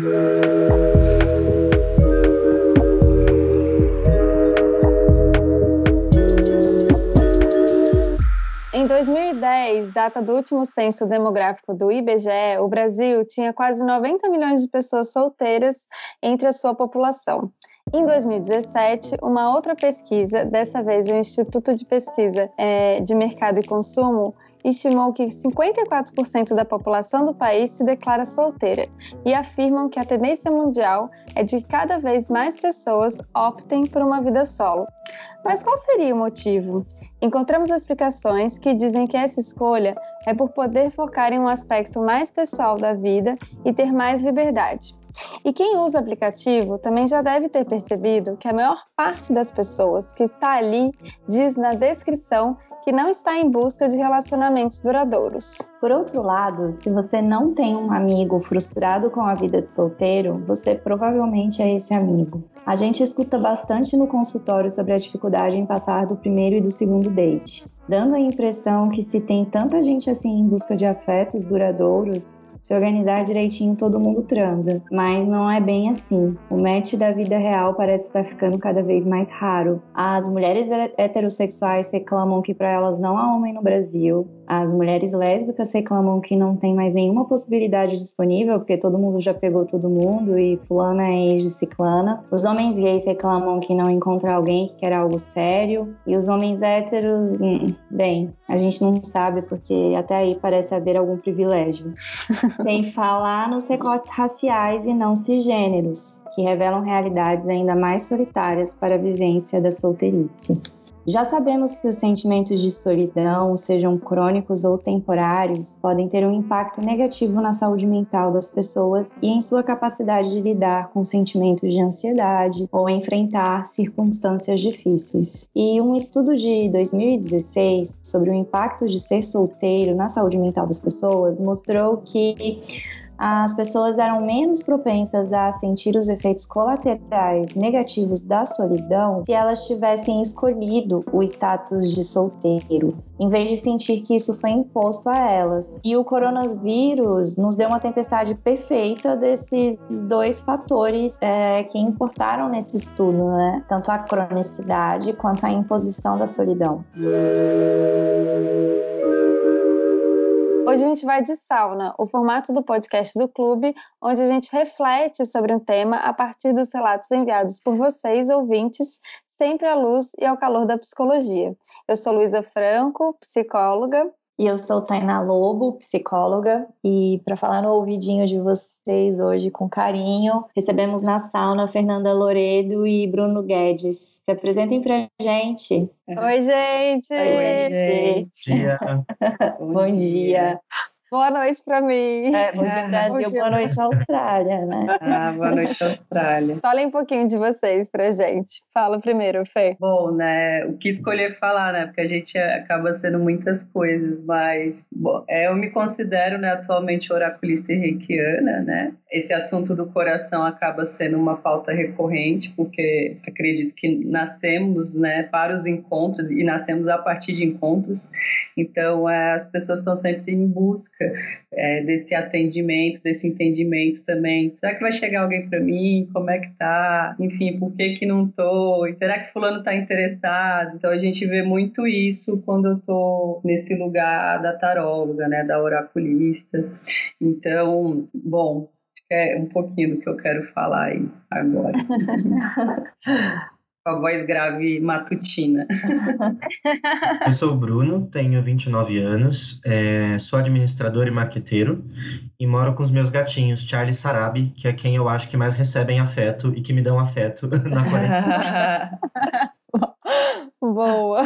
Em 2010, data do último censo demográfico do IBGE, o Brasil tinha quase 90 milhões de pessoas solteiras entre a sua população. Em 2017, uma outra pesquisa, dessa vez o Instituto de Pesquisa é, de Mercado e Consumo, estimou que 54% da população do país se declara solteira e afirmam que a tendência mundial é de que cada vez mais pessoas optem por uma vida solo. Mas qual seria o motivo? Encontramos explicações que dizem que essa escolha é por poder focar em um aspecto mais pessoal da vida e ter mais liberdade. E quem usa aplicativo também já deve ter percebido que a maior parte das pessoas que está ali diz na descrição que não está em busca de relacionamentos duradouros. Por outro lado, se você não tem um amigo frustrado com a vida de solteiro, você provavelmente é esse amigo. A gente escuta bastante no consultório sobre a dificuldade em passar do primeiro e do segundo date, dando a impressão que se tem tanta gente assim em busca de afetos duradouros, se organizar direitinho, todo mundo transa. Mas não é bem assim. O match da vida real parece estar ficando cada vez mais raro. As mulheres heterossexuais reclamam que para elas não há homem no Brasil. As mulheres lésbicas reclamam que não tem mais nenhuma possibilidade disponível, porque todo mundo já pegou todo mundo e fulana é ex de ciclana. Os homens gays reclamam que não encontra alguém que quer algo sério. E os homens héteros, hum, bem, a gente não sabe porque até aí parece haver algum privilégio. Sem falar nos recortes raciais e não cisgêneros, que revelam realidades ainda mais solitárias para a vivência da solteirice. Já sabemos que os sentimentos de solidão, sejam crônicos ou temporários, podem ter um impacto negativo na saúde mental das pessoas e em sua capacidade de lidar com sentimentos de ansiedade ou enfrentar circunstâncias difíceis. E um estudo de 2016 sobre o impacto de ser solteiro na saúde mental das pessoas mostrou que as pessoas eram menos propensas a sentir os efeitos colaterais negativos da solidão se elas tivessem escolhido o status de solteiro, em vez de sentir que isso foi imposto a elas. E o coronavírus nos deu uma tempestade perfeita desses dois fatores é, que importaram nesse estudo, né? Tanto a cronicidade quanto a imposição da solidão. Hoje a gente vai de sauna, o formato do podcast do clube, onde a gente reflete sobre um tema a partir dos relatos enviados por vocês, ouvintes, sempre à luz e ao calor da psicologia. Eu sou Luísa Franco, psicóloga, e eu sou Tainá Lobo, psicóloga, e para falar no ouvidinho de vocês hoje com carinho, recebemos na sauna Fernanda Loredo e Bruno Guedes. Se apresentem pra gente. Oi, gente! Oi, gente! Bom dia! Boa noite para mim. É, bom dia, Brasil. Bom dia. Boa noite, Austrália, né? Ah, boa noite, Austrália. Falem um pouquinho de vocês pra gente. Fala primeiro, Fê. Bom, né, o que escolher falar, né? Porque a gente acaba sendo muitas coisas, mas bom, é, eu me considero, né, atualmente oraculista e reikiana, né? Esse assunto do coração acaba sendo uma pauta recorrente, porque acredito que nascemos, né, para os encontros e nascemos a partir de encontros. Então, é, as pessoas estão sempre em busca é, desse atendimento, desse entendimento também. Será que vai chegar alguém para mim? Como é que tá? Enfim, por que que não tô? será que fulano tá interessado? Então a gente vê muito isso quando eu tô nesse lugar da taróloga, né, da oraculista. Então, bom, é um pouquinho do que eu quero falar aí agora. com a voz grave matutina. Eu sou o Bruno, tenho 29 anos, é, sou administrador e marqueteiro e moro com os meus gatinhos, Charlie e Sarabi, que é quem eu acho que mais recebem afeto e que me dão afeto na quarentena. Boa!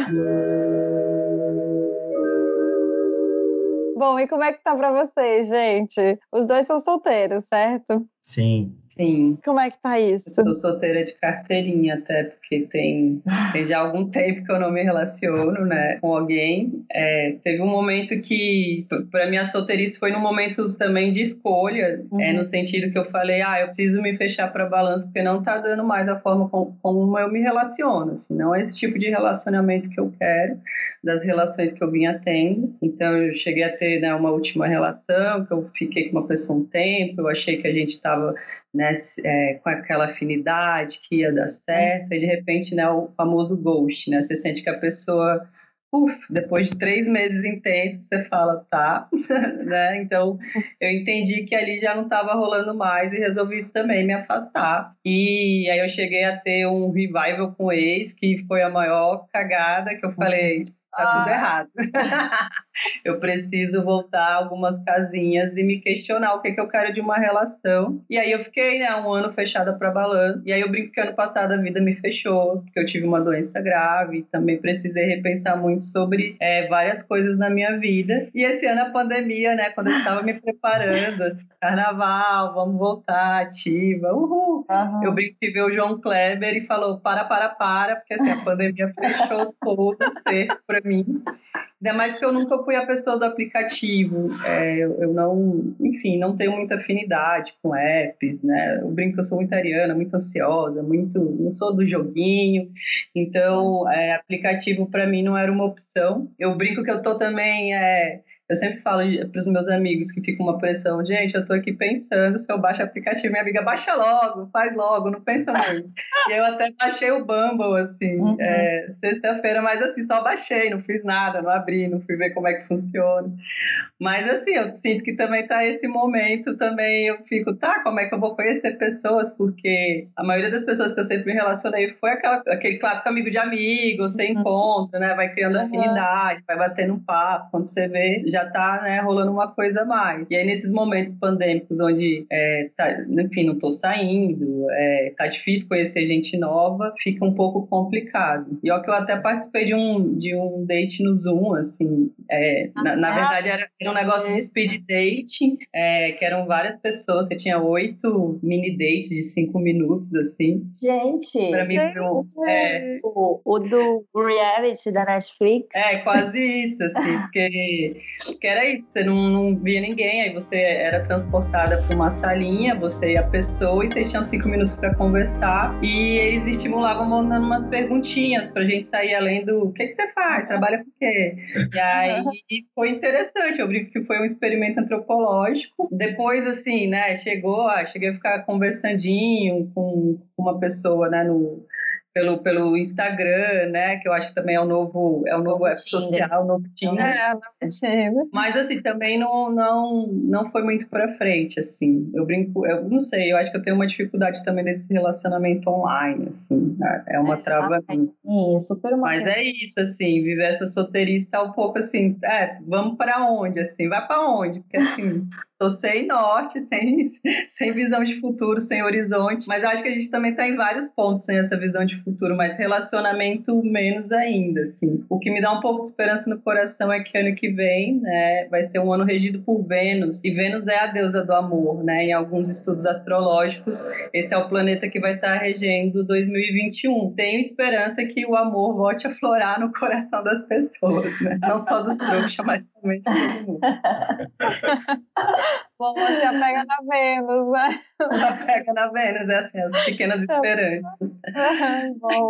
Bom, e como é que tá pra vocês, gente? Os dois são solteiros, certo? Sim. Sim. Como é que tá isso? Eu sou solteira de carteirinha até, porque tem, tem já algum tempo que eu não me relaciono, né, com alguém. É, teve um momento que, para mim, a solteirice foi num momento também de escolha, uhum. é, no sentido que eu falei, ah, eu preciso me fechar para balanço, porque não tá dando mais a forma como, como eu me relaciono, assim, não é esse tipo de relacionamento que eu quero, das relações que eu vinha tendo. Então, eu cheguei a ter né, uma última relação, que eu fiquei com uma pessoa um tempo, eu achei que a gente estava né, é, com aquela afinidade que ia dar certo, e de repente, né, o famoso ghost, né, você sente que a pessoa uf, depois de três meses intensos, você fala, tá, né? Então, eu entendi que ali já não estava rolando mais e resolvi também me afastar. E aí eu cheguei a ter um revival com o ex, que foi a maior cagada que eu falei, tá tudo ah. errado. eu preciso voltar algumas casinhas e me questionar o que, que eu quero de uma relação. E aí eu fiquei, né, um ano fechada para balanço. E aí eu brinco que ano passado a vida me fechou, porque eu tive uma doença grave, também precisei repensar muito sobre é, várias coisas na minha vida. E esse ano a pandemia, né, quando eu estava me preparando, assim, carnaval, vamos voltar ativa, uhul. Uhum. Eu brinco que veio o João Kleber e falou, para, para, para, porque assim, a pandemia fechou todo ser para mim. Ainda mais que eu nunca fui a pessoa do aplicativo. É, eu, não, enfim, não tenho muita afinidade com apps, né? Eu brinco que eu sou muito ariana, muito ansiosa, muito, não sou do joguinho. Então, é, aplicativo para mim não era uma opção. Eu brinco que eu tô também é, eu sempre falo para os meus amigos que fica uma pressão, gente, eu estou aqui pensando se eu baixo o aplicativo, minha amiga, baixa logo, faz logo, não pensa muito. e eu até baixei o Bumble, assim, uhum. é, sexta-feira, mas assim, só baixei, não fiz nada, não abri, não fui ver como é que funciona. Mas assim, eu sinto que também tá esse momento, também eu fico, tá, como é que eu vou conhecer pessoas? Porque a maioria das pessoas que eu sempre me relacionei foi aquela, aquele clássico amigo de amigo, você uhum. encontra, né, vai criando uhum. afinidade, vai batendo um papo, quando você vê já tá né, rolando uma coisa a mais. E aí, nesses momentos pandêmicos, onde, é, tá, enfim, não tô saindo, é, tá difícil conhecer gente nova, fica um pouco complicado. E ó, que eu até participei de um, de um date no Zoom, assim, é, na, na, verdade era, era, um negócio de speed dating, é, que eram várias pessoas, você tinha oito mini dates de cinco minutos, assim. Gente, pra mim, gente, é, o, o do reality da Netflix. É, quase isso, assim, porque que era isso, você não, não via ninguém, aí você era transportada para uma salinha, você e a pessoa, e vocês tinham cinco minutos para conversar, e eles estimulavam mandando umas perguntinhas pra gente sair além do o que, que você faz, trabalha com o quê? E aí foi interessante, eu brinco que foi um experimento antropológico. Depois, assim, né, chegou, cheguei a ficar conversandinho com uma pessoa, né, no pelo, pelo Instagram, né? Que eu acho que também é o novo, é o novo app social, o novo Tinder. É. Mas assim, também não, não, não foi muito para frente, assim. Eu brinco, eu não sei, eu acho que eu tenho uma dificuldade também desse relacionamento online, assim. Né? É uma é, trava. Sim, é super uma Mas é isso, assim, viver essa solteirista um pouco assim, é, vamos para onde, assim? Vai para onde? Porque assim, tô sem norte, sem, sem visão de futuro, sem horizonte. Mas acho que a gente também tá em vários pontos sem essa visão de futuro, mas relacionamento menos ainda, assim. O que me dá um pouco de esperança no coração é que ano que vem, né, vai ser um ano regido por Vênus, e Vênus é a deusa do amor, né, em alguns estudos astrológicos, esse é o planeta que vai estar regendo 2021. Tenho esperança que o amor volte a florar no coração das pessoas, né, não só dos trouxas, mas também de todo mundo. Bom, você apega na Vênus, né? Apega na Vênus, é assim, as pequenas esperanças. bom.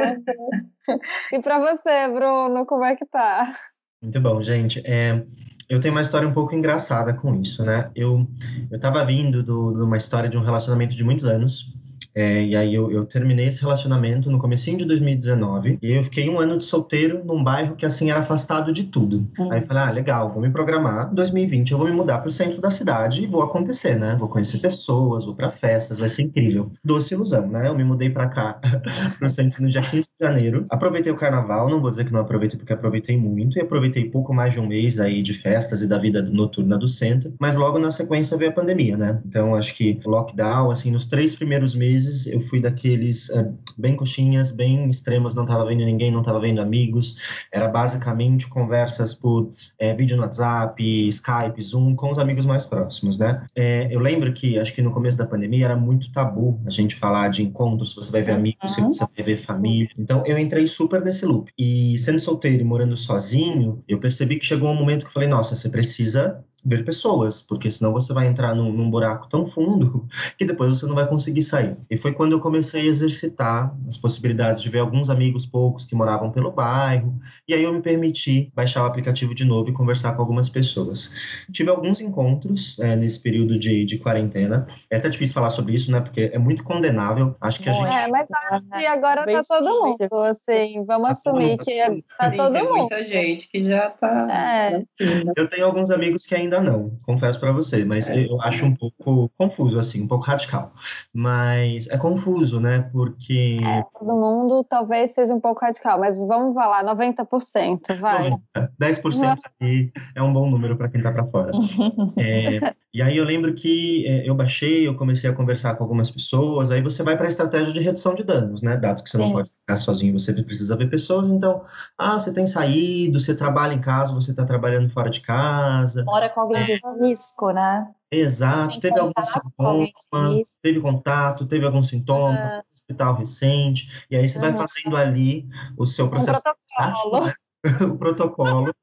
E para você, Bruno, como é que tá? Muito bom, gente. É, eu tenho uma história um pouco engraçada com isso, né? Eu, eu tava vindo de uma história de um relacionamento de muitos anos, é, e aí eu, eu, terminei esse relacionamento no comecinho de 2019 e eu fiquei um ano de solteiro num bairro que assim era afastado de tudo. Hum. Aí eu falei, ah, legal, vou me programar. 2020 eu vou me mudar para o centro da cidade e vou acontecer, né? Vou conhecer pessoas, vou para festas, vai ser incrível. Doce ilusão, né? Eu me mudei para cá, pro centro no dia 15 de janeiro. Aproveitei o carnaval, não vou dizer que não aproveitei porque aproveitei muito e aproveitei pouco mais de um mês aí de festas e da vida noturna do centro, mas logo na sequência veio a pandemia, né? Então acho que lockdown, assim, nos três primeiros meses vezes eu fui daqueles é, bem coxinhas, bem extremos, não estava vendo ninguém, não estava vendo amigos. Era basicamente conversas por é, vídeo no WhatsApp, Skype, Zoom, com os amigos mais próximos, né? É, eu lembro que, acho que no começo da pandemia era muito tabu a gente falar de encontros, você vai ver amigos, uhum. você vai ver família. Então eu entrei super nesse loop. E sendo solteiro e morando sozinho, eu percebi que chegou um momento que eu falei, nossa, você precisa ver pessoas, porque senão você vai entrar num, num, buraco tão fundo que depois você não vai conseguir sair. E foi quando eu comecei a exercitar as possibilidades de ver alguns amigos poucos que moravam pelo bairro, e aí eu me permiti baixar o aplicativo de novo e conversar com algumas pessoas. Tive alguns encontros é, nesse período de, de quarentena. É até difícil falar sobre isso, né? Porque é muito condenável. Acho que a gente. É, mas acho que agora tá todo mundo, assim, vamos tá assumir que tá Sim, todo tem mundo. muita gente que já tá. É. Eu tenho alguns amigos que ainda não, confesso para você, mas É. eu acho um pouco confuso, assim, um pouco radical. Mas é confuso, né? Porque. É, todo mundo talvez seja um pouco radical, mas vamos falar 90%, vai. 10% aí é um bom número para quem tá para fora. É, e aí eu lembro que é, eu baixei, eu comecei a conversar com algumas pessoas, aí você vai para a estratégia de redução de danos, né? Dado que você não pode ficar sozinho, você precisa ver pessoas, então, ah, você tem saído, você trabalha em casa, você está trabalhando fora de casa. Mora com alguém de risco, né? Exato, teve algum sintoma, teve contato, teve algum sintoma, no hospital recente, e aí você vai Aham. fazendo ali o seu Um processo protocolo. prático, né? o protocolo,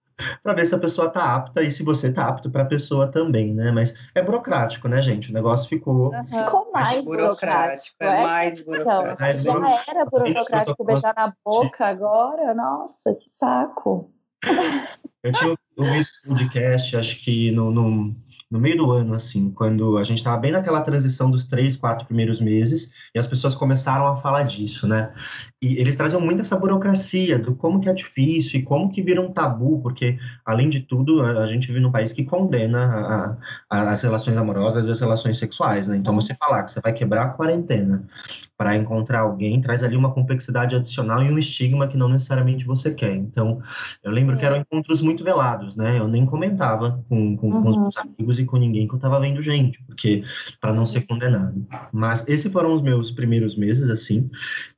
para ver se a pessoa está apta e se você está apto para a pessoa também, né? Mas é burocrático, né, gente? O negócio ficou. Aham. Ficou mais burocrático. é mais questão. burocrático. Já era burocrático beijar na boca agora? Nossa, que saco. Eu tinha ouvido um podcast, acho que no, no, no meio do ano, assim, quando a gente estava bem naquela transição dos três, quatro primeiros meses, e as pessoas começaram a falar disso, né? E eles traziam muito essa burocracia do como que é difícil e como que vira um tabu, porque, além de tudo, a, gente vive num país que condena a- a- as relações amorosas e as relações sexuais, né? Então, você falar que você vai quebrar a quarentena para encontrar alguém, traz ali uma complexidade adicional e um estigma que não necessariamente você quer. Então, eu lembro que eram encontros muito velados, né? Eu nem comentava com, com, com os Uhum. meus amigos e com ninguém que eu tava vendo gente, porque para não ser condenado. Mas esses foram os meus primeiros meses, assim.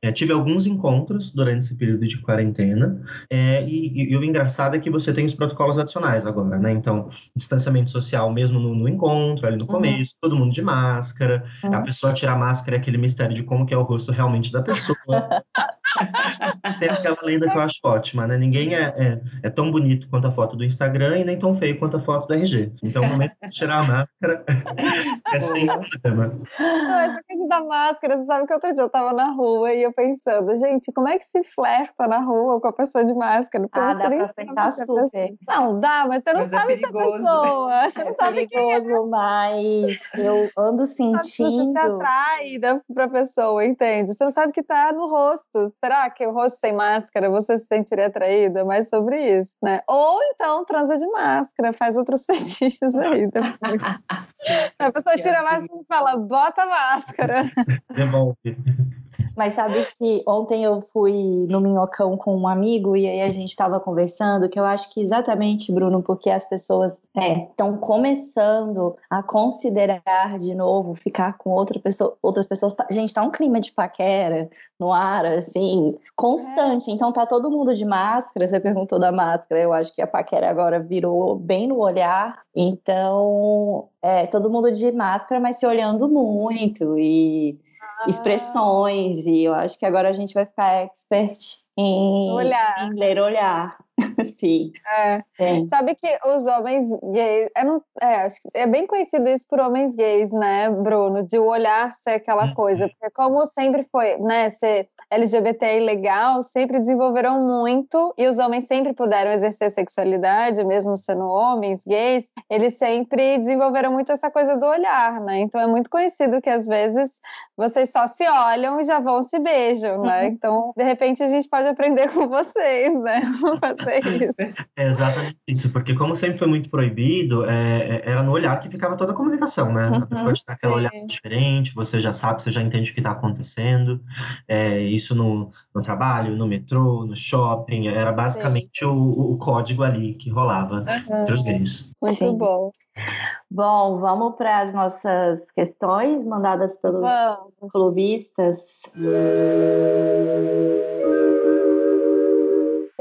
É, tive alguns encontros durante esse período de quarentena, é, e, e o engraçado é que você tem os protocolos adicionais agora, né? Então, distanciamento social mesmo no, no encontro, ali no começo, todo mundo de máscara, a Uhum. pessoa tirar a máscara é aquele mistério de como que é o rosto realmente da pessoa. Tem aquela lenda que eu acho ótima, né? Ninguém é, é, é tão bonito quanto a foto do Instagram e nem tão feio quanto a foto do RG. Então, o momento de tirar a máscara é sem problema. Não, essa coisa da máscara, você sabe que outro dia eu tava na rua e eu pensando, gente, como é que se flerta na rua com a pessoa de máscara? Porque Ah, você dá pra flertar super. Não, dá, mas você não Mas é sabe se a perigoso. pessoa. Você É não sabe quem é. perigoso, mas eu ando sabe se você sentindo. se atrai da- pra pessoa, entende? Você não sabe que tá no rosto. Será que o rosto sem máscara você se sentiria atraída? É Mais sobre isso, né? Ou então transa de máscara, faz outros fetiches aí depois. a pessoa tira a máscara e fala, bota a máscara. Devolve. Mas sabe que ontem eu fui no Minhocão com um amigo e aí a gente estava conversando que eu acho que exatamente, Bruno, porque as pessoas estão começando a considerar de novo ficar com outra pessoa, outras pessoas. Tá- Gente, tá um clima de paquera no ar, assim, constante. Então tá todo mundo de máscara. Você perguntou da máscara, eu acho que a paquera agora virou bem no olhar. Então, é, todo mundo de máscara, mas se olhando muito e expressões e eu acho que agora a gente vai ficar expert em, Olhar. em ler olhar. Sim, É. sim. Sabe que os homens gays. É, não, é, é bem conhecido isso por homens gays, né, Bruno? De o olhar ser aquela Uhum. coisa. Porque, como sempre foi, né, ser LGBT legal, sempre desenvolveram muito. E os homens sempre puderam exercer sexualidade, mesmo sendo homens gays. Eles sempre desenvolveram muito essa coisa do olhar, né? Então é muito conhecido que às vezes vocês só se olham e já vão se beijam, né? Então, de repente, a gente pode aprender com vocês, né? Fazer isso. É exatamente isso, porque como sempre foi muito proibido, é, é- era no olhar que ficava toda a comunicação, né? A pessoa te dá olhar diferente, você já sabe, você já entende o que está acontecendo. É, isso no, no trabalho, no metrô, no shopping, era basicamente o, o código ali que rolava entre os gays. Muito Sim. bom. Bom, vamos para as nossas questões mandadas pelos Vamos. clubistas.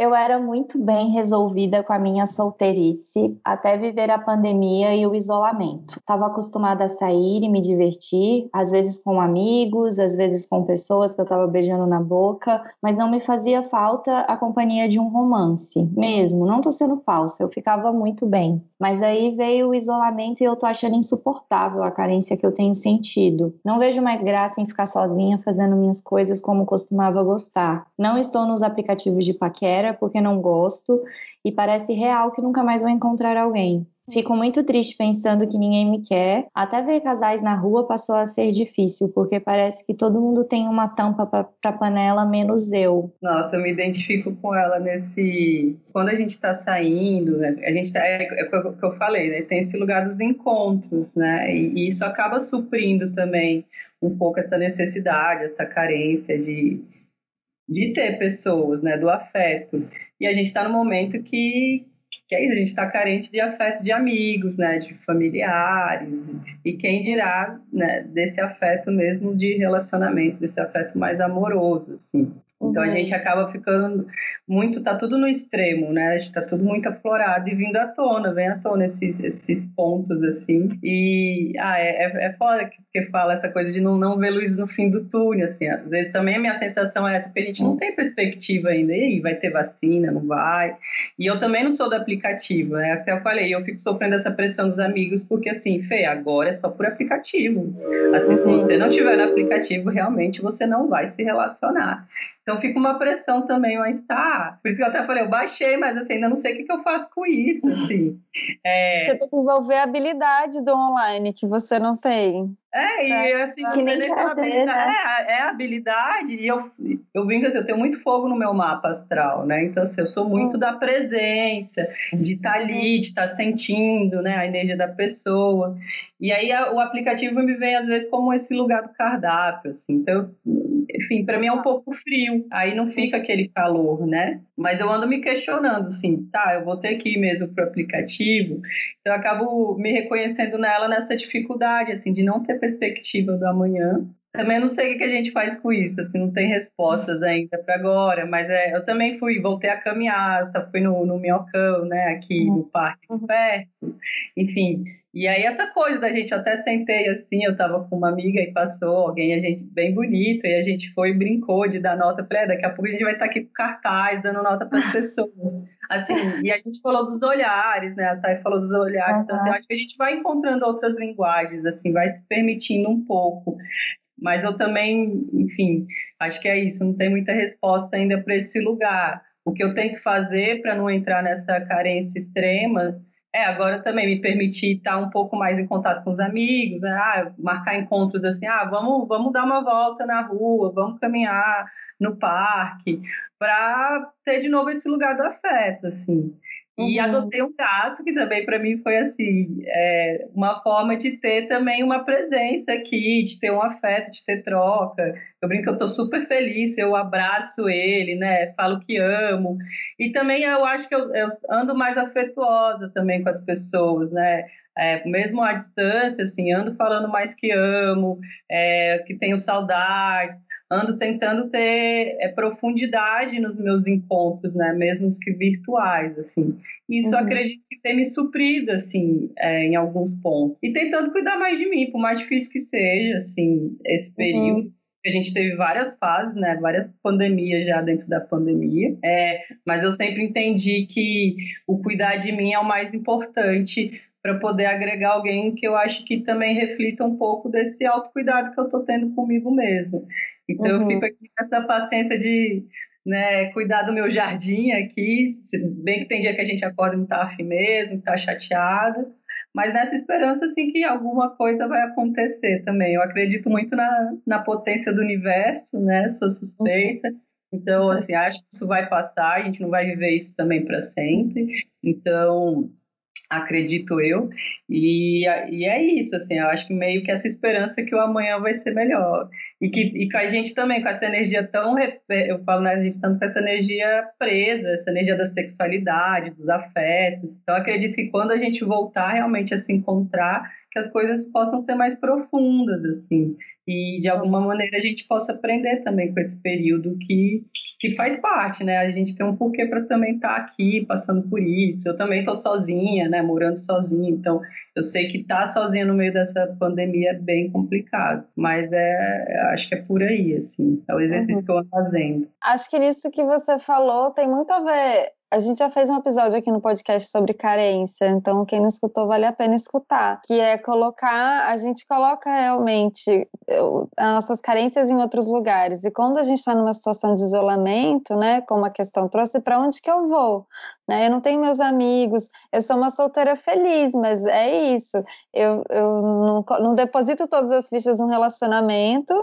Eu era muito bem resolvida com a minha solteirice até viver a pandemia e o isolamento. Estava acostumada a sair e me divertir, às vezes com amigos, às vezes com pessoas que eu estava beijando na boca, mas não me fazia falta a companhia de um romance. Mesmo, não tô sendo falsa, eu ficava muito bem. Mas aí veio o isolamento e eu tô achando insuportável a carência que eu tenho sentido. Não vejo mais graça em ficar sozinha fazendo minhas coisas como costumava gostar. Não estou nos aplicativos de paquera porque não gosto e parece real que nunca mais vou encontrar alguém. Fico muito triste pensando que ninguém me quer. Até ver casais na rua passou a ser difícil, porque parece que todo mundo tem uma tampa para panela, menos eu. Nossa, eu me identifico com ela nesse. Quando a gente está saindo, né? a gente tá... é, é o que eu falei, né? Tem esse lugar dos encontros, né? E, isso acaba suprindo também um pouco essa necessidade, essa carência de de ter pessoas, né, do afeto. E a gente está no momento que, que é isso, a gente está carente de afeto de amigos, né, de familiares, e quem dirá, né, desse afeto mesmo de relacionamento, desse afeto mais amoroso, assim. Então a uhum. gente acaba ficando muito, tá tudo no extremo, né? Está tudo muito aflorado e vindo à tona, vem à tona esses, esses pontos assim. E ah, é, é, é foda que, que fala essa coisa de não, não ver luz no fim do túnel, assim. Às vezes também a minha sensação é essa, porque a gente não tem perspectiva ainda. E aí, vai ter vacina, não vai? E eu também não sou do aplicativo, né? Até eu falei, eu fico sofrendo essa pressão dos amigos, porque assim, Fê, agora é só por aplicativo. Assim, se você não tiver no aplicativo, realmente você não vai se relacionar. Então fica uma pressão também, mas tá. Por isso que eu até falei, eu baixei, mas assim, ainda não sei o que, que eu faço com isso, assim. É... Você tem que desenvolver a habilidade do online que você não tem. É, e assim, que nem habilidade, né? é, é habilidade, e eu, eu brinco assim, eu tenho muito fogo no meu mapa astral, né? Então, assim, eu sou muito hum. da presença, de estar tá ali, de estar tá sentindo, né, a energia da pessoa. E aí a, o aplicativo me vem, às vezes, como esse lugar do cardápio, assim. Então, enfim, para mim é um pouco frio, aí não fica aquele calor, né? Mas eu ando me questionando, assim, tá, eu vou ter que ir mesmo pro aplicativo, então eu acabo me reconhecendo nela nessa dificuldade, assim, de não ter perspectiva do amanhã. Também não sei o que a gente faz com isso, assim, não tem respostas ainda para agora, mas é, eu também fui, voltei a caminhar, fui no, no Minhocão, né, aqui no parque perto, enfim, e aí essa coisa da gente, eu até sentei assim, eu tava com uma amiga e passou alguém, a gente bem bonito, e a gente foi e brincou de dar nota, é, daqui a pouco a gente vai estar aqui com cartaz, dando nota para as pessoas. Assim, e a gente falou dos olhares, né? A Thay falou dos olhares, uhum. então assim, eu acho que a gente vai encontrando outras linguagens, assim, vai se permitindo um pouco. Mas eu também, enfim, acho que é isso, não tem muita resposta ainda para esse lugar. O que eu tento fazer para não entrar nessa carência extrema é, agora também me permitir estar um pouco mais em contato com os amigos, né? ah, marcar encontros assim, ah, vamos, vamos dar uma volta na rua, vamos caminhar no parque, para ter de novo esse lugar do afeto, assim. E uhum. adotei um gato, que também para mim foi assim, é, uma forma de ter também uma presença aqui, de ter um afeto, de ter troca. Eu brinco que eu estou super feliz, eu abraço ele, né? Falo que amo. E também eu acho que eu, eu ando mais afetuosa também com as pessoas, né? É, mesmo à distância, assim, ando falando mais que amo, é, que tenho saudades ando tentando ter é, profundidade nos meus encontros, né, mesmo os que virtuais, assim. Isso uhum. acredito que tem me suprido, assim, é, em alguns pontos. E tentando cuidar mais de mim, por mais difícil que seja, assim, esse uhum. período. Uhum. A gente teve várias fases, né? Várias pandemias já dentro da pandemia. É, mas eu sempre entendi que o cuidar de mim é o mais importante para poder agregar alguém que eu acho que também reflita um pouco desse autocuidado que eu estou tendo comigo mesmo. Então uhum. eu fico aqui com essa paciência de né, cuidar do meu jardim aqui, bem que tem dia que a gente acorda e não tá afim mesmo, tá chateado, mas nessa esperança assim que alguma coisa vai acontecer também. Eu acredito muito na, na potência do universo, né? Sou suspeita. Então, assim, acho que isso vai passar, a gente não vai viver isso também para sempre. Então, acredito eu. E, e é isso, assim, eu acho que meio que essa esperança que o amanhã vai ser melhor. E que e com a gente também, com essa energia tão. Eu falo, né, a gente estamos com essa energia presa, essa energia da sexualidade, dos afetos. Então, acredito que quando a gente voltar realmente a se encontrar, que as coisas possam ser mais profundas, assim e de alguma maneira a gente possa aprender também com esse período que, que faz parte, né? A gente tem um porquê para também estar tá aqui passando por isso. Eu também estou sozinha, né? Morando sozinha, então eu sei que estar tá sozinha no meio dessa pandemia é bem complicado, mas é, acho que é por aí, assim, é o exercício uhum. que eu ando fazendo. Acho que nisso que você falou tem muito a ver a gente já fez um episódio aqui no podcast sobre carência, então quem não escutou vale a pena escutar, que é colocar, a gente coloca realmente as nossas carências em outros lugares. E quando a gente está numa situação de isolamento, né, como a questão trouxe, para onde que eu vou? Né? Eu não tenho meus amigos, eu sou uma solteira feliz, mas é isso. Eu, eu não, não deposito todas as fichas num relacionamento,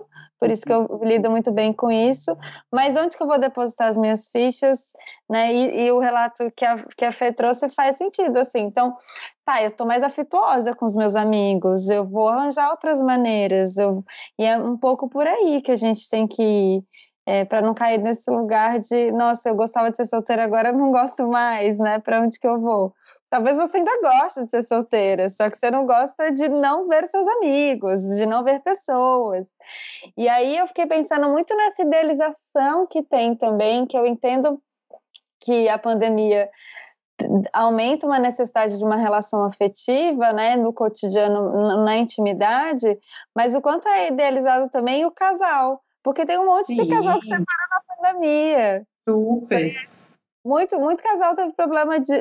por isso que eu lido muito bem com isso. Mas onde que eu vou depositar as minhas fichas, né? E, e o relato que a, que a Fê trouxe faz sentido, assim. Então, tá, eu tô mais afetuosa com os meus amigos, eu vou arranjar outras maneiras. Eu, e é um pouco por aí que a gente tem que ir é, para não cair nesse lugar de, nossa, eu gostava de ser solteira, agora eu não gosto mais, né? Para onde que eu vou? Talvez você ainda goste de ser solteira, só que você não gosta de não ver seus amigos, de não ver pessoas. E aí eu fiquei pensando muito nessa idealização que tem também, que eu entendo que a pandemia aumenta uma necessidade de uma relação afetiva, né, no cotidiano, na intimidade, mas o quanto é idealizado também o casal. Porque tem um monte Sim. de casal que separa na pandemia. Super. Muito, muito casal teve problema de,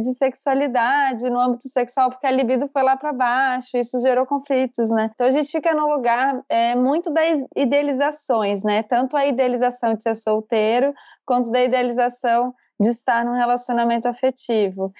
de sexualidade no âmbito sexual, porque a libido foi lá para baixo, isso gerou conflitos, né? Então a gente fica no lugar é, muito das idealizações, né? Tanto a idealização de ser solteiro, quanto da idealização de estar num relacionamento afetivo.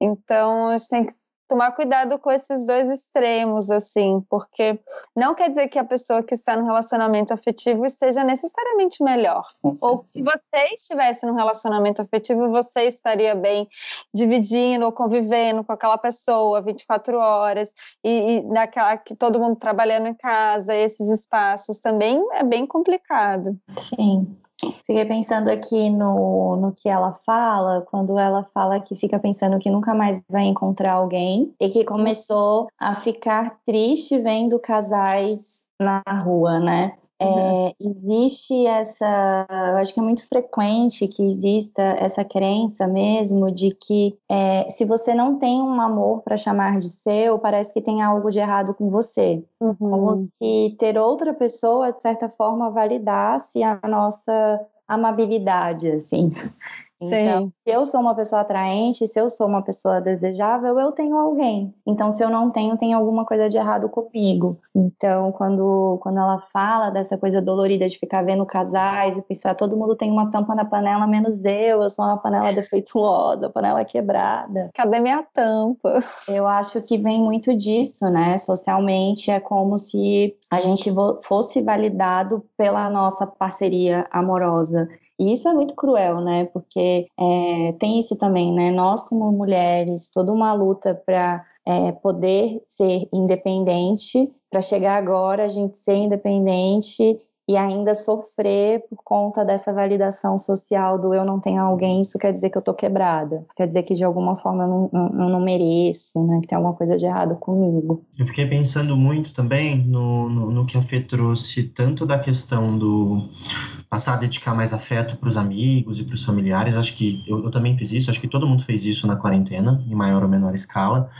Então a gente tem que tomar cuidado com esses dois extremos, assim, porque não quer dizer que a pessoa que está no relacionamento afetivo esteja necessariamente melhor. Ou se você estivesse no relacionamento afetivo, você estaria bem dividindo ou convivendo com aquela pessoa 24 horas e, e naquela que todo mundo trabalhando em casa, esses espaços também é bem complicado. Sim. Fiquei pensando aqui no, no que ela fala, quando ela fala que fica pensando que nunca mais vai encontrar alguém e que começou a ficar triste vendo casais na rua, né? Uhum. É, existe essa, eu acho que é muito frequente que exista essa crença mesmo de que é, se você não tem um amor para chamar de seu, parece que tem algo de errado com você. Uhum. Como se ter outra pessoa, de certa forma, validasse a nossa amabilidade, assim. Então, se eu sou uma pessoa atraente, se eu sou uma pessoa desejável, eu tenho alguém. Então, se eu não tenho, tem alguma coisa de errado comigo. Então, quando, quando ela fala dessa coisa dolorida de ficar vendo casais e pensar todo mundo tem uma tampa na panela, menos eu, eu sou uma panela defeituosa, panela quebrada. Cadê minha tampa? Eu acho que vem muito disso, né? Socialmente é como se a gente fosse validado pela nossa parceria amorosa. E isso é muito cruel, né? Porque é, tem isso também, né? Nós, como mulheres, toda uma luta para é, poder ser independente, para chegar agora a gente ser independente e ainda sofrer por conta dessa validação social do eu não tenho alguém, isso quer dizer que eu tô quebrada. Quer dizer que de alguma forma eu não, não mereço, né? Que tem alguma coisa de errado comigo. Eu fiquei pensando muito também no, no, no que a Fê trouxe, tanto da questão do passar a dedicar mais afeto para os amigos e para os familiares. Acho que eu, eu, também fiz isso, acho que todo mundo fez isso na quarentena, em maior ou menor escala.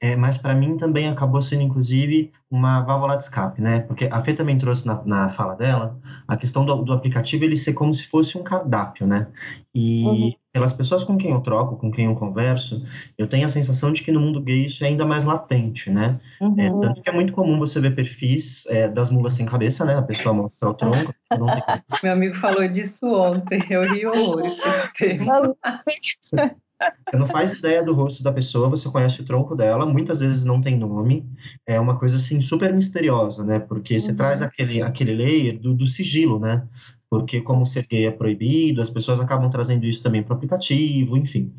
É, mas para mim também acabou sendo, inclusive, uma válvula de escape, né? Porque a Fê também trouxe na, na fala dela a questão do, do, aplicativo ele ser como se fosse um cardápio, né? E uhum. Pelas pessoas com quem eu troco, com quem eu converso, eu tenho a sensação de que no mundo gay isso é ainda mais latente, né? É, uhum. É, tanto que é muito comum você ver perfis é, das mulas sem cabeça, né? A pessoa mostra o tronco. Meu amigo falou disso ontem, eu ri horrores. Você não faz ideia do rosto da pessoa, você conhece o tronco dela, muitas vezes não tem nome, é uma coisa assim super misteriosa, né? Porque você uhum. traz aquele, aquele layer do, do sigilo, né? Porque como ser gay é proibido, as pessoas acabam trazendo isso também para o aplicativo, enfim.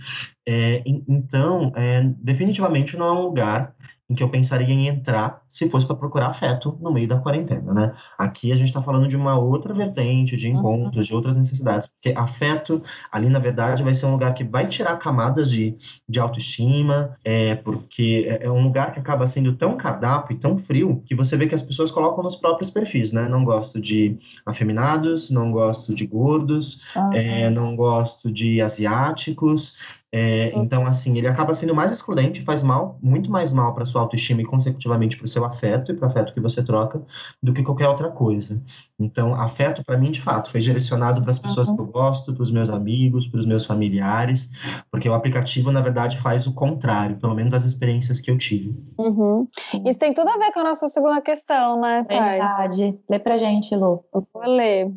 É, então, é, definitivamente não é um lugar em que eu pensaria em entrar se fosse para procurar afeto no meio da quarentena, né? Aqui a gente está falando de uma outra vertente, de encontros, uhum. de outras necessidades, porque afeto ali, na verdade, vai ser um lugar que vai tirar camadas de, de autoestima, é, porque é, é um lugar que acaba sendo tão cardápio e tão frio que você vê que as pessoas colocam nos próprios perfis, né? Não gosto de afeminados, não gosto de gordos, uhum. é, não gosto de asiáticos, é, então, assim, ele acaba sendo mais excludente, faz mal, muito mais mal para sua autoestima e, consecutivamente, para o seu afeto e para o afeto que você troca, do que qualquer outra coisa. Então, afeto, para mim, de fato, foi direcionado para as pessoas uhum. que eu gosto, para os meus amigos, para os meus familiares, porque o aplicativo, na verdade, faz o contrário, pelo menos as experiências que eu tive. Uhum. Isso tem tudo a ver com a nossa segunda questão, né, pai? Verdade. Lê pra gente, Lu. Eu vou ler.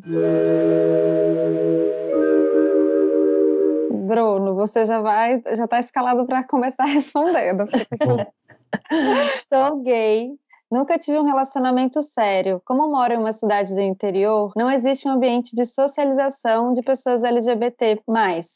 Bruno, você já vai, já está escalado para começar respondendo. Sou gay, Nunca tive um relacionamento sério. Como moro em uma cidade do interior, não existe um ambiente de socialização de pessoas LGBT.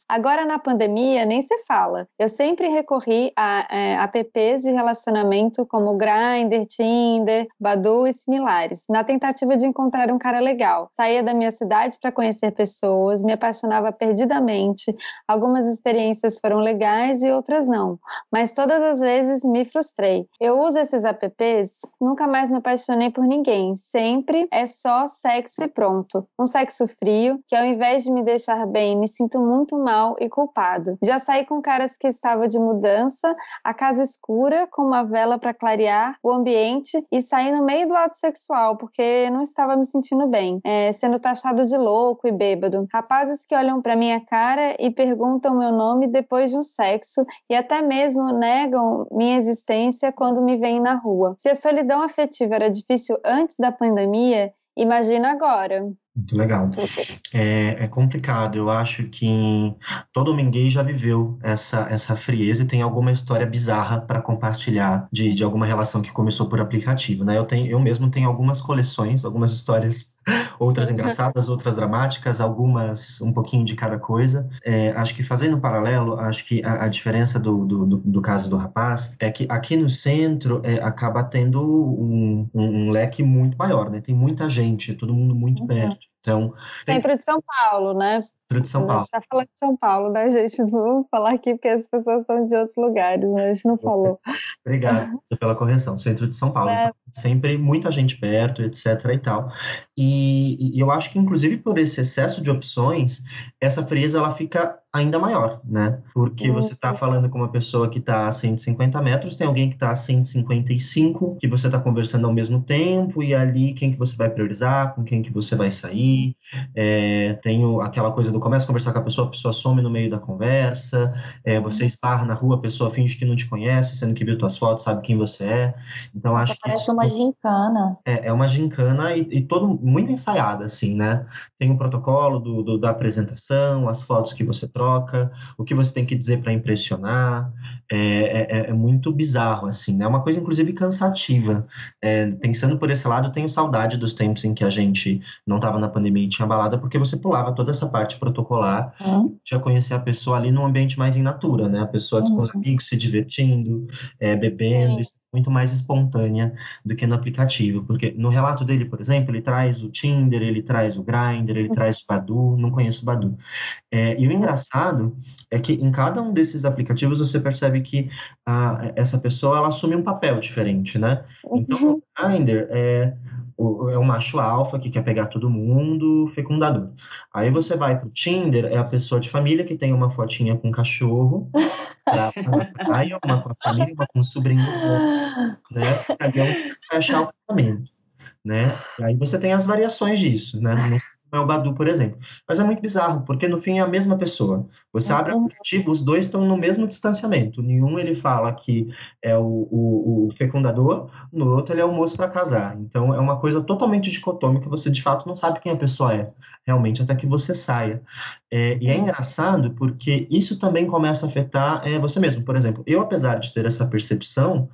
Agora, na pandemia, nem se fala. Eu sempre recorri a é, apps de relacionamento como Grindr, Tinder, Badu e similares, na tentativa de encontrar um cara legal. Saía da minha cidade para conhecer pessoas, me apaixonava perdidamente. Algumas experiências foram legais e outras não, mas todas as vezes me frustrei. Eu uso esses apps Nunca mais me apaixonei por ninguém. Sempre é só sexo e pronto. Um sexo frio que, ao invés de me deixar bem, me sinto muito mal e culpado. Já saí com caras que estava de mudança, a casa escura, com uma vela para clarear o ambiente e saí no meio do ato sexual porque não estava me sentindo bem, é, sendo taxado de louco e bêbado. Rapazes que olham para minha cara e perguntam meu nome depois de um sexo e até mesmo negam minha existência quando me veem na rua. Se a solidão solidão afetiva era difícil antes da pandemia, imagina agora. Muito legal. É, é, complicado. Eu acho que todo gay já viveu essa, essa frieza e tem alguma história bizarra para compartilhar de, de alguma relação que começou por aplicativo, né? Eu, tenho, eu mesmo tenho algumas coleções, algumas histórias outras engraçadas, outras dramáticas, algumas um pouquinho de cada coisa. É, acho que fazendo um paralelo, acho que a, a diferença do, do, do, do, caso do rapaz é que aqui no centro é, acaba tendo um, um, um, leque muito maior, né? Tem muita gente, todo mundo muito uhum. perto. Então, Centro de São Paulo, né? Centro de São Paulo. A gente está falando de São Paulo, né, gente? Não vou falar aqui porque as pessoas estão de outros lugares, né? A gente não falou. Obrigado pela correção. Centro de São Paulo. É. Então, sempre muita gente perto, etc. e tal. E, e, eu acho que, inclusive, por esse excesso de opções, essa frieza ela fica ainda maior, né? Porque você está falando com uma pessoa que está a 150 metros, tem alguém que está a 155, que você está conversando ao mesmo tempo, e ali quem que você vai priorizar, com quem que você vai sair. É, tem aquela coisa do começa a conversar com a pessoa, a pessoa some no meio da conversa, é, você esparra na rua, a pessoa finge que não te conhece, sendo que viu tuas fotos, sabe quem você é. Então, acho que. Parece uma gincana. É, é uma gincana e, e todo, muito ensaiada, assim, né? Tem o um protocolo do, do, da apresentação, as fotos que você troca, o que você tem que dizer para impressionar. É, é, é, é, muito bizarro, assim, né? É uma coisa, inclusive, cansativa. É, pensando por esse lado, tenho saudade dos tempos em que a gente não estava na pandemia e tinha balada, porque você pulava toda essa parte protocolar, uhum. já conhecer a pessoa ali num ambiente mais in natura, né? A pessoa uhum. com os amigos se divertindo, é, bebendo, Sim muito mais espontânea do que no aplicativo, porque no relato dele, por exemplo, ele traz o Tinder, ele traz o Grindr, ele traz o Badu, não conheço o Badu. É, e o engraçado é que em cada um desses aplicativos você percebe que a, essa pessoa ela assume um papel diferente, né? Então, o uhum. Grindr é é um macho alfa que quer pegar todo mundo, fecundador. Aí você vai pro Tinder, é a pessoa de família que tem uma fotinha com um cachorro, pra, aí uma com a família, uma com o sobrinho, né? Pra achar o casamento, né? Aí você tem as variações disso, né? É o Badu, por exemplo. Mas é muito bizarro, porque no fim é a mesma pessoa. Você abre o aplicativo, os dois estão no mesmo distanciamento. Nenhum ele fala que é o, o, o fecundador, no outro ele é o moço para casar. Então é uma coisa totalmente dicotômica, você de fato não sabe quem a pessoa é, realmente, até que você saia. É, e é engraçado porque isso também começa a afetar é, você mesmo. Por exemplo, eu, apesar de ter essa percepção,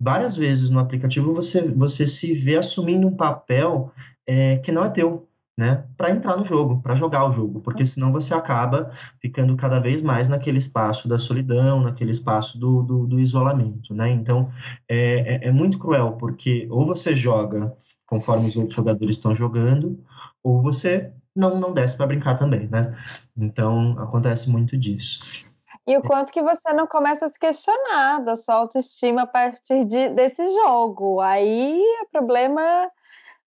várias vezes no aplicativo você, você se vê assumindo um papel é, que não é teu né, para entrar no jogo, para jogar o jogo, porque senão você acaba ficando cada vez mais naquele espaço da solidão, naquele espaço do, do, do isolamento, né? Então é, é, é, muito cruel, porque ou você joga conforme os outros jogadores estão jogando, ou você não, não desce para brincar também, né? Então acontece muito disso. E o quanto que você não começa a se questionar da sua autoestima a partir de, desse jogo. Aí é problema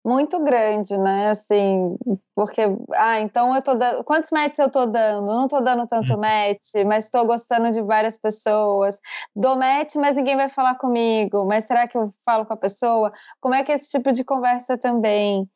muito grande, né? Assim, porque, ah, então eu tô dando. Quantos matches eu tô dando? Não tô dando tanto hum. match, mas estou gostando de várias pessoas. Dou match, mas ninguém vai falar comigo. Mas será que eu falo com a pessoa? Como é que é esse tipo de conversa também?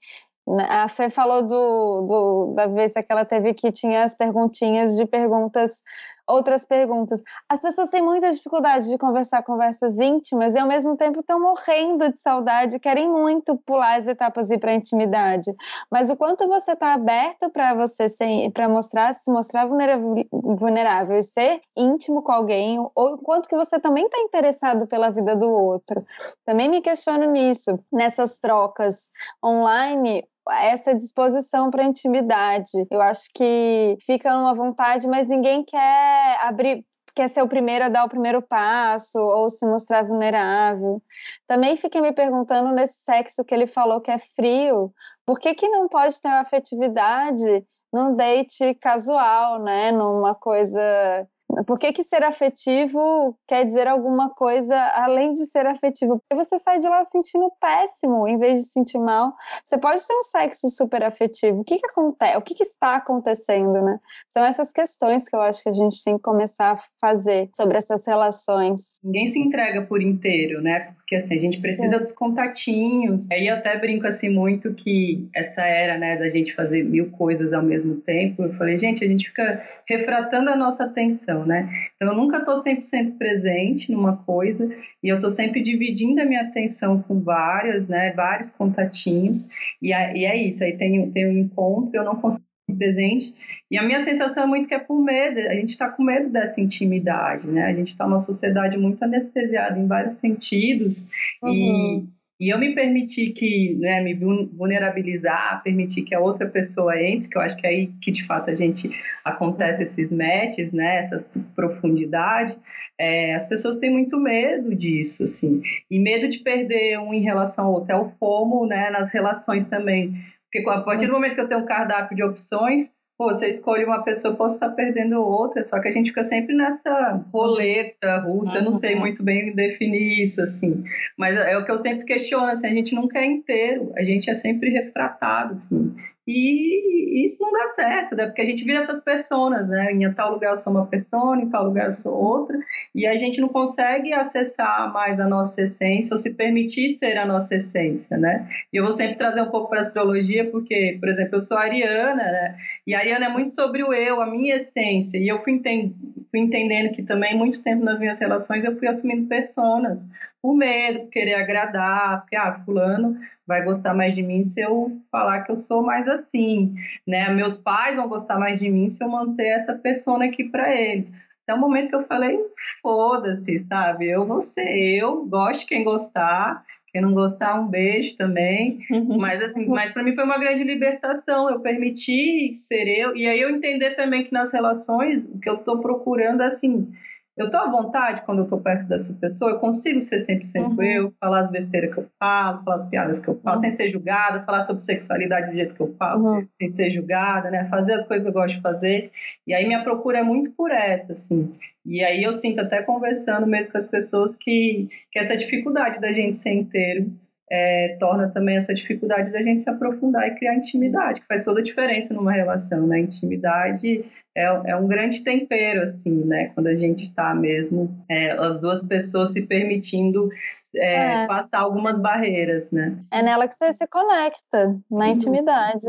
A Fê falou do, do, da vez que ela teve que tinha as perguntinhas de perguntas, outras perguntas. As pessoas têm muita dificuldade de conversar conversas íntimas e ao mesmo tempo estão morrendo de saudade, querem muito pular as etapas e ir para a intimidade. Mas o quanto você está aberto para você para mostrar, se mostrar vulnerável, vulnerável e ser íntimo com alguém, ou o quanto que você também está interessado pela vida do outro. Também me questiono nisso, nessas trocas online essa disposição para intimidade. Eu acho que fica uma vontade, mas ninguém quer abrir quer ser o primeiro a dar o primeiro passo ou se mostrar vulnerável. Também fiquei me perguntando nesse sexo que ele falou que é frio, por que, que não pode ter uma afetividade num date casual, né? Numa coisa por que, que ser afetivo quer dizer alguma coisa além de ser afetivo? Porque você sai de lá sentindo péssimo em vez de sentir mal. Você pode ter um sexo super afetivo. O que, que acontece? O que, que está acontecendo, né? São essas questões que eu acho que a gente tem que começar a fazer sobre essas relações. Ninguém se entrega por inteiro, né? Porque assim, a gente precisa Sim. dos contatinhos. Aí eu até brinco assim muito que essa era, né, da gente fazer mil coisas ao mesmo tempo. Eu falei, gente, a gente fica refratando a nossa atenção, né? Então eu nunca estou 100% presente numa coisa e eu estou sempre dividindo a minha atenção com várias, né, vários contatinhos. E, e é isso, aí tem, tem um encontro, eu não consigo presente. E a minha sensação é muito que é por medo, a gente está com medo dessa intimidade, né? A gente está numa sociedade muito anestesiada em vários sentidos uhum. E eu me permitir que, né, me vulnerabilizar, permitir que a outra pessoa entre, que eu acho que é aí que de fato a gente acontece esses matches, né, essa profundidade, é, as pessoas têm muito medo disso, assim, e medo de perder um em relação ao outro, é o FOMO, né, nas relações também, porque a partir do momento que eu tenho um cardápio de opções, pô, você escolhe uma pessoa, posso estar perdendo outra, só que a gente fica sempre nessa roleta russa, eu não sei uhum. muito bem definir isso, assim, mas é o que eu sempre questiono, assim, a gente nunca é inteiro, a gente é sempre refratado, assim, e isso não dá certo, né? Porque a gente vira essas pessoas, né? Em tal lugar eu sou uma pessoa, em tal lugar eu sou outra, e a gente não consegue acessar mais a nossa essência ou se permitir ser a nossa essência, né? E eu vou sempre trazer um pouco para a astrologia, porque, por exemplo, eu sou ariana, né? E a ariana é muito sobre o eu, a minha essência, e eu fui, entend fui entendendo que também, muito tempo nas minhas relações, eu fui assumindo personas, por medo, por querer agradar, porque, ah, fulano vai gostar mais de mim se eu falar que eu sou mais assim, né? Meus pais vão gostar mais de mim se eu manter essa persona aqui para eles. Até o momento que eu falei, foda-se, sabe? Eu vou ser eu, gosto quem gostar, quem não gostar, um beijo também. Mas assim, mas para mim foi uma grande libertação. Eu permiti ser eu e aí eu entender também que nas relações o que eu estou procurando é assim, eu estou à vontade quando eu estou perto dessa pessoa, eu consigo ser 100% uhum. eu, falar as besteiras que eu falo, falar as piadas que eu falo, uhum. sem ser julgada, falar sobre sexualidade do jeito que eu falo, uhum. sem ser julgada, né? Fazer as coisas que eu gosto de fazer. E aí minha procura é muito por essa, assim. E aí eu sinto até conversando mesmo com as pessoas que, que essa dificuldade da gente ser inteiro é, torna também essa dificuldade da gente se aprofundar e criar intimidade, que faz toda a diferença numa relação, né? Intimidade é, é um grande tempero, assim, né? Quando a gente está mesmo, é, as duas pessoas se permitindo é, é. passar algumas barreiras, né? É nela que você se conecta, na uhum. intimidade.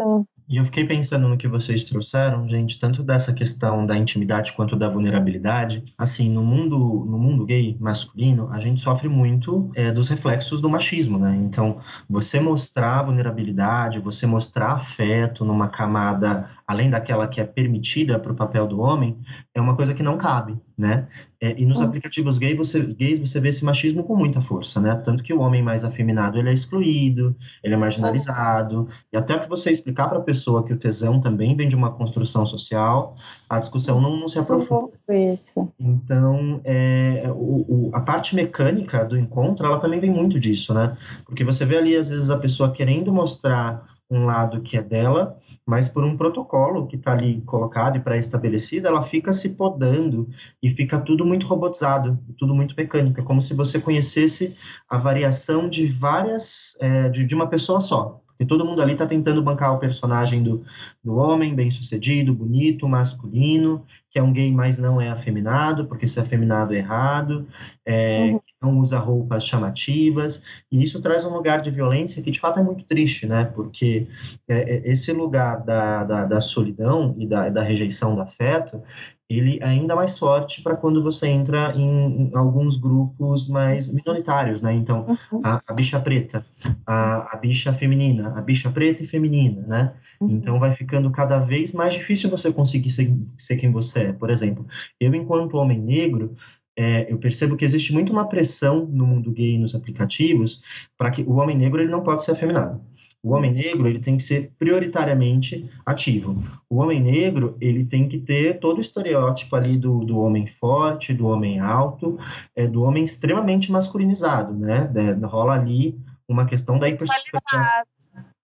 E eu fiquei pensando no que vocês trouxeram, gente, tanto dessa questão da intimidade quanto da vulnerabilidade. Assim, no mundo, no mundo gay masculino, a gente sofre muito é, dos reflexos do machismo, né? Então, você mostrar vulnerabilidade, você mostrar afeto numa camada além daquela que é permitida para o papel do homem, é uma coisa que não cabe né? É, e nos hum. aplicativos gay, você, gays você vê esse machismo com muita força, né? Tanto que o homem mais afeminado ele é excluído, ele é marginalizado, e até para você explicar para a pessoa que o tesão também vem de uma construção social, a discussão não, não se aprofunda. Isso. Então, é, o, o, a parte mecânica do encontro, ela também vem muito disso, né? Porque você vê ali, às vezes, a pessoa querendo mostrar um lado que é dela, mas por um protocolo que está ali colocado e pré-estabelecido, ela fica se podando e fica tudo muito robotizado, tudo muito mecânico. É como se você conhecesse a variação de várias, é, de, de uma pessoa só. E todo mundo ali está tentando bancar o personagem do, do homem bem-sucedido, bonito, masculino, que é um gay, mas não é afeminado, porque se é afeminado é errado, é, uhum. que não usa roupas chamativas, e isso traz um lugar de violência que de fato é muito triste, né? Porque é, é esse lugar da, da, da, solidão e da, da rejeição do afeto, ele é ainda mais forte para quando você entra em, em, alguns grupos mais minoritários, né? Então, uhum. a, a, bicha preta, a, a, bicha feminina, a bicha preta e feminina, né? Uhum. Então, vai ficando cada vez mais difícil você conseguir ser, ser quem você é. Por exemplo, eu, enquanto homem negro, é, eu percebo que existe muito uma pressão no mundo gay nos aplicativos para que o homem negro ele não pode ser afeminado. O homem negro ele tem que ser prioritariamente ativo. O homem negro ele tem que ter todo o estereótipo ali do, do homem forte, do homem alto, é, do homem extremamente masculinizado, né? De, rola ali uma questão da hipersexualizada,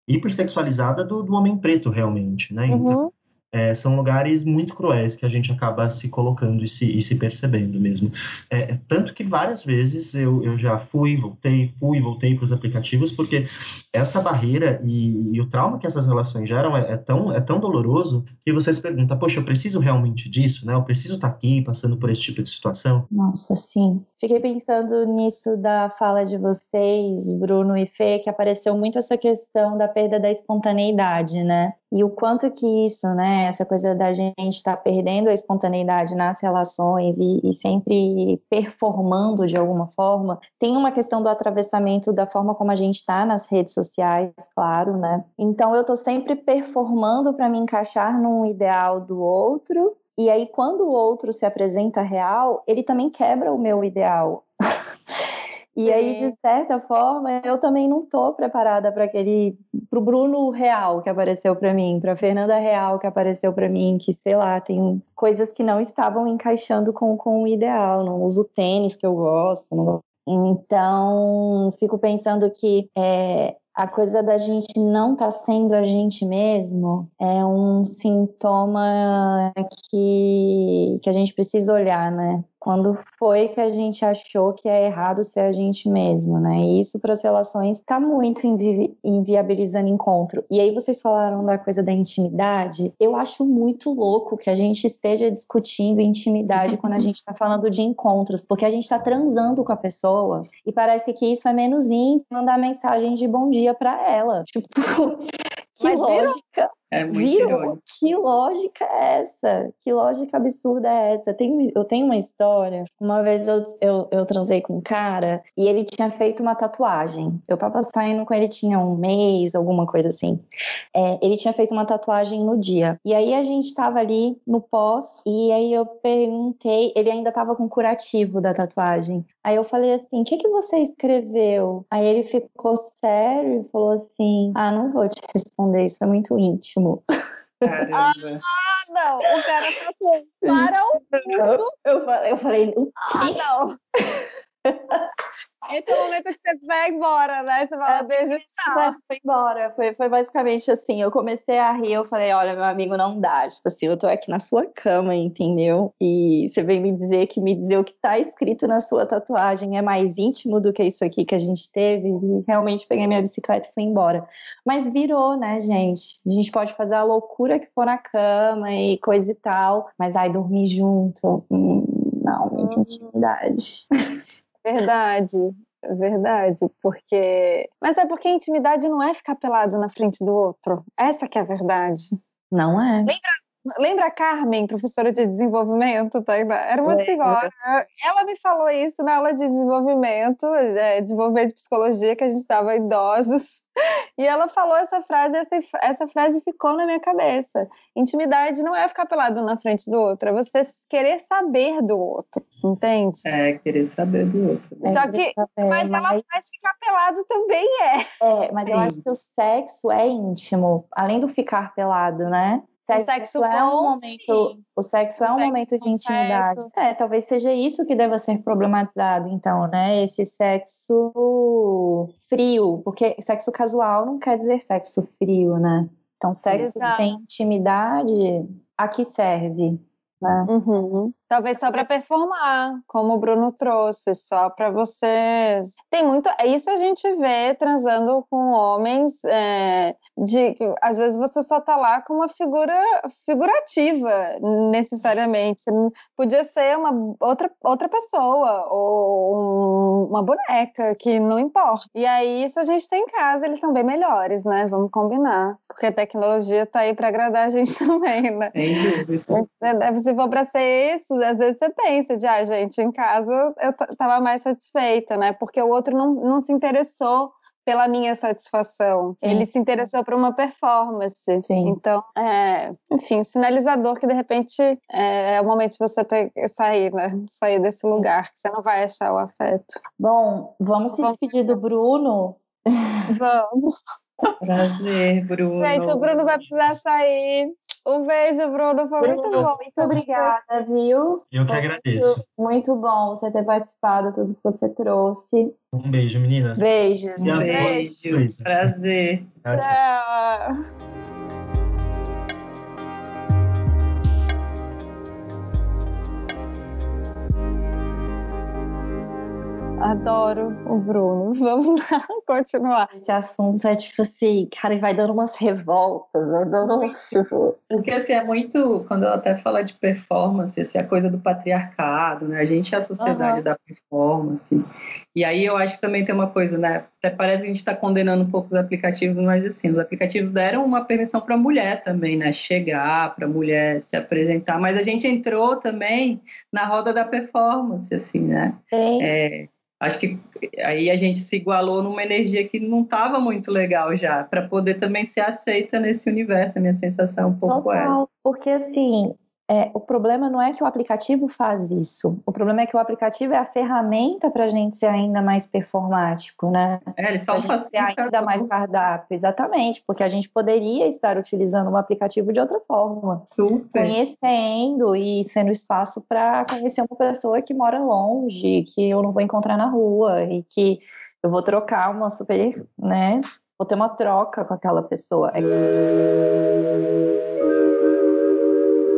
hipersexualizada do, do homem preto realmente, né? Então, uhum. É, são lugares muito cruéis que a gente acaba se colocando e se, e se percebendo mesmo. É, é tanto que várias vezes eu, eu já fui, voltei, fui, voltei para os aplicativos, porque essa barreira e, e, o trauma que essas relações geram é, é, tão, é tão doloroso que você se pergunta, poxa, eu preciso realmente disso, né? Eu preciso estar tá aqui passando por esse tipo de situação? Nossa, sim. Fiquei pensando nisso da fala de vocês, Bruno e Fê, que apareceu muito essa questão da perda da espontaneidade, né? E o quanto que isso, né, essa coisa da gente estar tá perdendo a espontaneidade nas relações e, e, sempre performando de alguma forma, tem uma questão do atravessamento da forma como a gente está nas redes sociais, claro, né? Então eu tô sempre performando para me encaixar num ideal do outro. E aí, quando o outro se apresenta real, ele também quebra o meu ideal. E aí, de certa forma, eu também não tô preparada para aquele pro Bruno real que apareceu para mim, para Fernanda real que apareceu para mim, que sei lá, tem coisas que não estavam encaixando com, com o ideal, não uso tênis que eu gosto, não... Então, fico pensando que é, a coisa da gente não estar tá sendo a gente mesmo é um sintoma que, que a gente precisa olhar, né? Quando foi que a gente achou que é errado ser a gente mesmo, né? E isso para as relações está muito invi inviabilizando encontro. E aí vocês falaram da coisa da intimidade. Eu acho muito louco que a gente esteja discutindo intimidade quando a gente está falando de encontros, porque a gente está transando com a pessoa e parece que isso é menos íntimo mandar mensagem de bom dia para ela. Tipo, que Mas lógica. É? Que lógica é essa? Que lógica absurda é essa? Tem, eu tenho uma história. Uma vez eu, eu, eu transei com um cara e ele tinha feito uma tatuagem. Eu tava saindo com ele, tinha um mês, alguma coisa assim. É, ele tinha feito uma tatuagem no dia. E aí a gente tava ali no pós e aí eu perguntei, ele ainda tava com curativo da tatuagem. Aí eu falei assim: o que, que você escreveu? Aí ele ficou sério e falou assim: ah, não vou te responder, isso é muito íntimo. Caramba. Ah, não! O cara tá para o mundo. Eu, eu falei, o quê? Ah, não! Esse é o momento que você vai embora, né? Você fala é, beijo tchau. Foi embora. Foi, foi basicamente assim. Eu comecei a rir, eu falei, olha, meu amigo, não dá. Tipo assim, eu tô aqui na sua cama, entendeu? E você vem me dizer que me dizer o que tá escrito na sua tatuagem é mais íntimo do que isso aqui que a gente teve. E realmente peguei minha bicicleta e fui embora. Mas virou, né, gente? A gente pode fazer a loucura que for na cama e coisa e tal. Mas ai, dormir junto. Hum, não, muita hum. intimidade. Verdade, verdade, porque. Mas é porque a intimidade não é ficar pelado na frente do outro. Essa que é a verdade. Não é. Lembra, Lembra a Carmen, professora de desenvolvimento, Tainá? Era uma senhora. Ela me falou isso na aula de desenvolvimento, é, desenvolvimento de psicologia, que a gente estava idosos. E ela falou essa frase, essa, essa frase ficou na minha cabeça. Intimidade não é ficar pelado na frente do outro, é você querer saber do outro, entende? É, querer saber do outro. Né? Só que, saber, mas, mas, ela faz ficar pelado também é. É, mas Sim. eu acho que o sexo é íntimo, além do ficar pelado, né? Sexo, o sexo é um momento, o sexo é um momento de intimidade. É, talvez seja isso que deva ser problematizado, então, né? Esse sexo frio, porque sexo casual não quer dizer sexo frio, né? Então, sexo Exato. sem intimidade, a que serve? Né? Uhum. Talvez só para performar, como o Bruno trouxe, só para vocês. Tem muito. Isso a gente vê transando com homens, é, de às vezes você só tá lá com uma figura figurativa, necessariamente. Você podia ser uma outra, outra pessoa, ou um, uma boneca, que não importa. E aí, isso a gente tem em casa, eles são bem melhores, né? Vamos combinar. Porque a tecnologia tá aí para agradar a gente também, né? Sem dúvida. Se for para ser isso, às vezes você pensa de, ah, gente, em casa eu tava mais satisfeita, né? Porque o outro não, não se interessou pela minha satisfação. Sim. Ele se interessou por uma performance. Sim. Então, é, enfim, o sinalizador que de repente é, é o momento de você sair, né? Sair desse lugar, que você não vai achar o afeto. Bom, vamos se despedir do Bruno. Vamos. Prazer, Bruno. Gente, o Bruno vai precisar sair. Um beijo, Bruno. Foi Bruno, muito bom. Muito obrigada, viu? Eu que Foi agradeço. Muito, muito, bom você ter participado, tudo que você trouxe. Um beijo, meninas. Beijos. Um beijo. beijo. Prazer. Tchau. Tchau. Adoro o Bruno. Vamos lá, continuar. Esse assunto é tipo assim, cara, vai dando umas revoltas. Né? Tipo... Porque assim, é muito, quando ela até fala de performance, assim, a coisa do patriarcado, né? A gente é a sociedade uhum. da performance. E aí eu acho que também tem uma coisa, né? Até parece que a gente está condenando um pouco os aplicativos, mas assim, os aplicativos deram uma permissão para a mulher também, né? Chegar, para a mulher se apresentar. Mas a gente entrou também na roda da performance, assim, né? Sim. É, acho que aí a gente se igualou numa energia que não estava muito legal já, para poder também ser aceita nesse universo. A minha sensação é um pouco Total, é. Porque assim, é, o problema não é que o aplicativo faz isso. O problema é que o aplicativo é a ferramenta para a gente ser ainda mais performático, né? É, ele só faz ser ainda mais cardápio, exatamente, porque a gente poderia estar utilizando o aplicativo de outra forma, Super. conhecendo e sendo espaço para conhecer uma pessoa que mora longe, que eu não vou encontrar na rua e que eu vou trocar uma super, né? Vou ter uma troca com aquela pessoa. É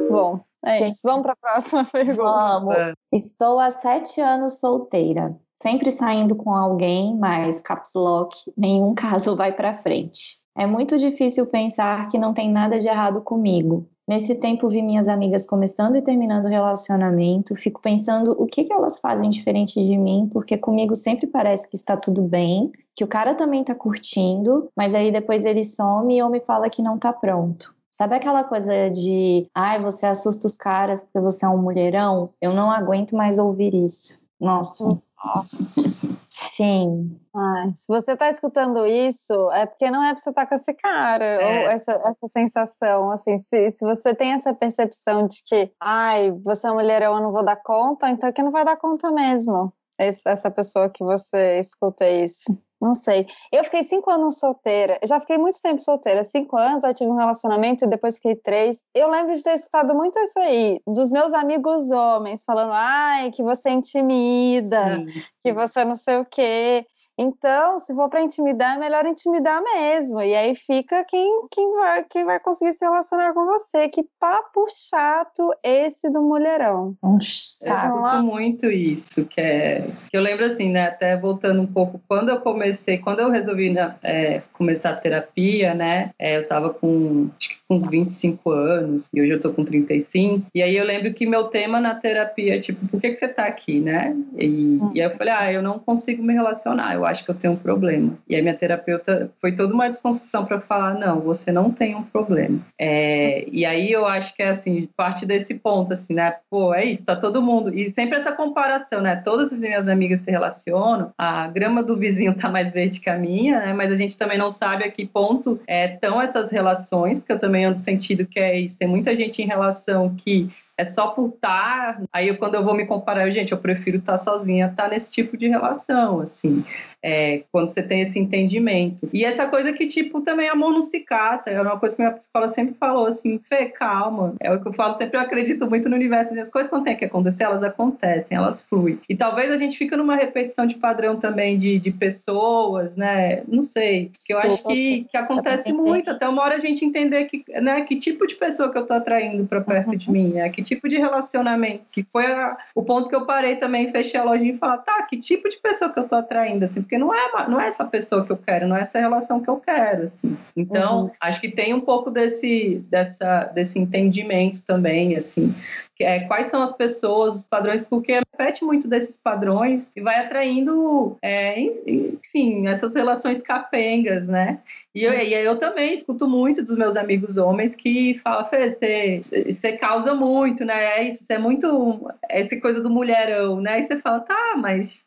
Bom, é isso. Vamos para a próxima pergunta. Vamos. Estou há sete anos solteira, sempre saindo com alguém, mas caps lock, nenhum caso vai para frente. É muito difícil pensar que não tem nada de errado comigo. Nesse tempo vi minhas amigas começando e terminando o relacionamento, fico pensando o que, que elas fazem diferente de mim, porque comigo sempre parece que está tudo bem, que o cara também está curtindo, mas aí depois ele some ou me fala que não está pronto. Sabe aquela coisa de, ai, você assusta os caras porque você é um mulherão? Eu não aguento mais ouvir isso. Nossa. Nossa. Sim. Ai, se você está escutando isso, é porque não é para você estar tá com esse cara, é. ou essa, essa sensação, assim, se, se você tem essa percepção de que, ai, você é um mulherão, eu não vou dar conta, então é que não vai dar conta mesmo. Essa pessoa que você escuta isso. Não sei. Eu fiquei cinco anos solteira. Eu já fiquei muito tempo solteira. Cinco anos, aí tive um relacionamento e depois fiquei três. Eu lembro de ter escutado muito isso aí, dos meus amigos homens, falando, ai, que você é intimida, Sim. que você não sei o quê. Então, se for para intimidar, é melhor intimidar mesmo. E aí fica quem, quem, vai, quem vai conseguir se relacionar com você. Que papo chato esse do mulherão. Um sabe muito isso, que é. Que eu lembro assim, né? Até voltando um pouco, quando eu comecei, quando eu resolvi né, é, começar a terapia, né? É, eu tava com acho que uns 25 anos, e hoje eu tô com 35. E aí eu lembro que meu tema na terapia, tipo, por que, que você tá aqui, né? E, hum. e aí eu falei, ah, eu não consigo me relacionar. Eu eu acho que eu tenho um problema. E aí minha terapeuta foi toda uma desconstrução para falar, não, você não tem um problema. É, e aí eu acho que é assim, parte desse ponto, assim, né? Pô, é isso, tá todo mundo. E sempre essa comparação, né? Todas as minhas amigas se relacionam, a grama do vizinho tá mais verde que a minha, né? Mas a gente também não sabe a que ponto estão é, essas relações, porque eu também ando sentido que é isso. Tem muita gente em relação que é só por estar. Tá, aí, quando eu vou me comparar, eu, gente, eu prefiro estar tá sozinha, estar tá nesse tipo de relação, assim é, quando você tem esse entendimento. E essa coisa que, tipo, também amor não se caça, é uma coisa que minha psicóloga sempre falou, assim, Fê, calma. É o que eu falo, sempre eu acredito muito no universo, as coisas quando tem que acontecer, elas acontecem, elas fluem. E talvez a gente fica numa repetição de padrão também de, de pessoas, né? Não sei, que eu acho que, que acontece muito, até uma hora a gente entender que, né, que tipo de pessoa que eu tô atraindo para perto uhum. de mim, né? Que tipo de relacionamento, que foi a, o ponto que eu parei também, fechei a lojinha e falar, tá, que tipo de pessoa que eu tô atraindo, assim, porque porque não é, não é essa pessoa que eu quero, não é essa relação que eu quero, assim. Então, uhum. acho que tem um pouco desse, dessa, desse entendimento também, assim, que é quais são as pessoas, os padrões, porque repete muito desses padrões e vai atraindo, é, enfim, essas relações capengas, né? E eu, e eu também escuto muito dos meus amigos homens que falam, Fê, você, você causa muito, né? É isso, você é muito. Essa coisa do mulherão, né? E você fala, tá, mas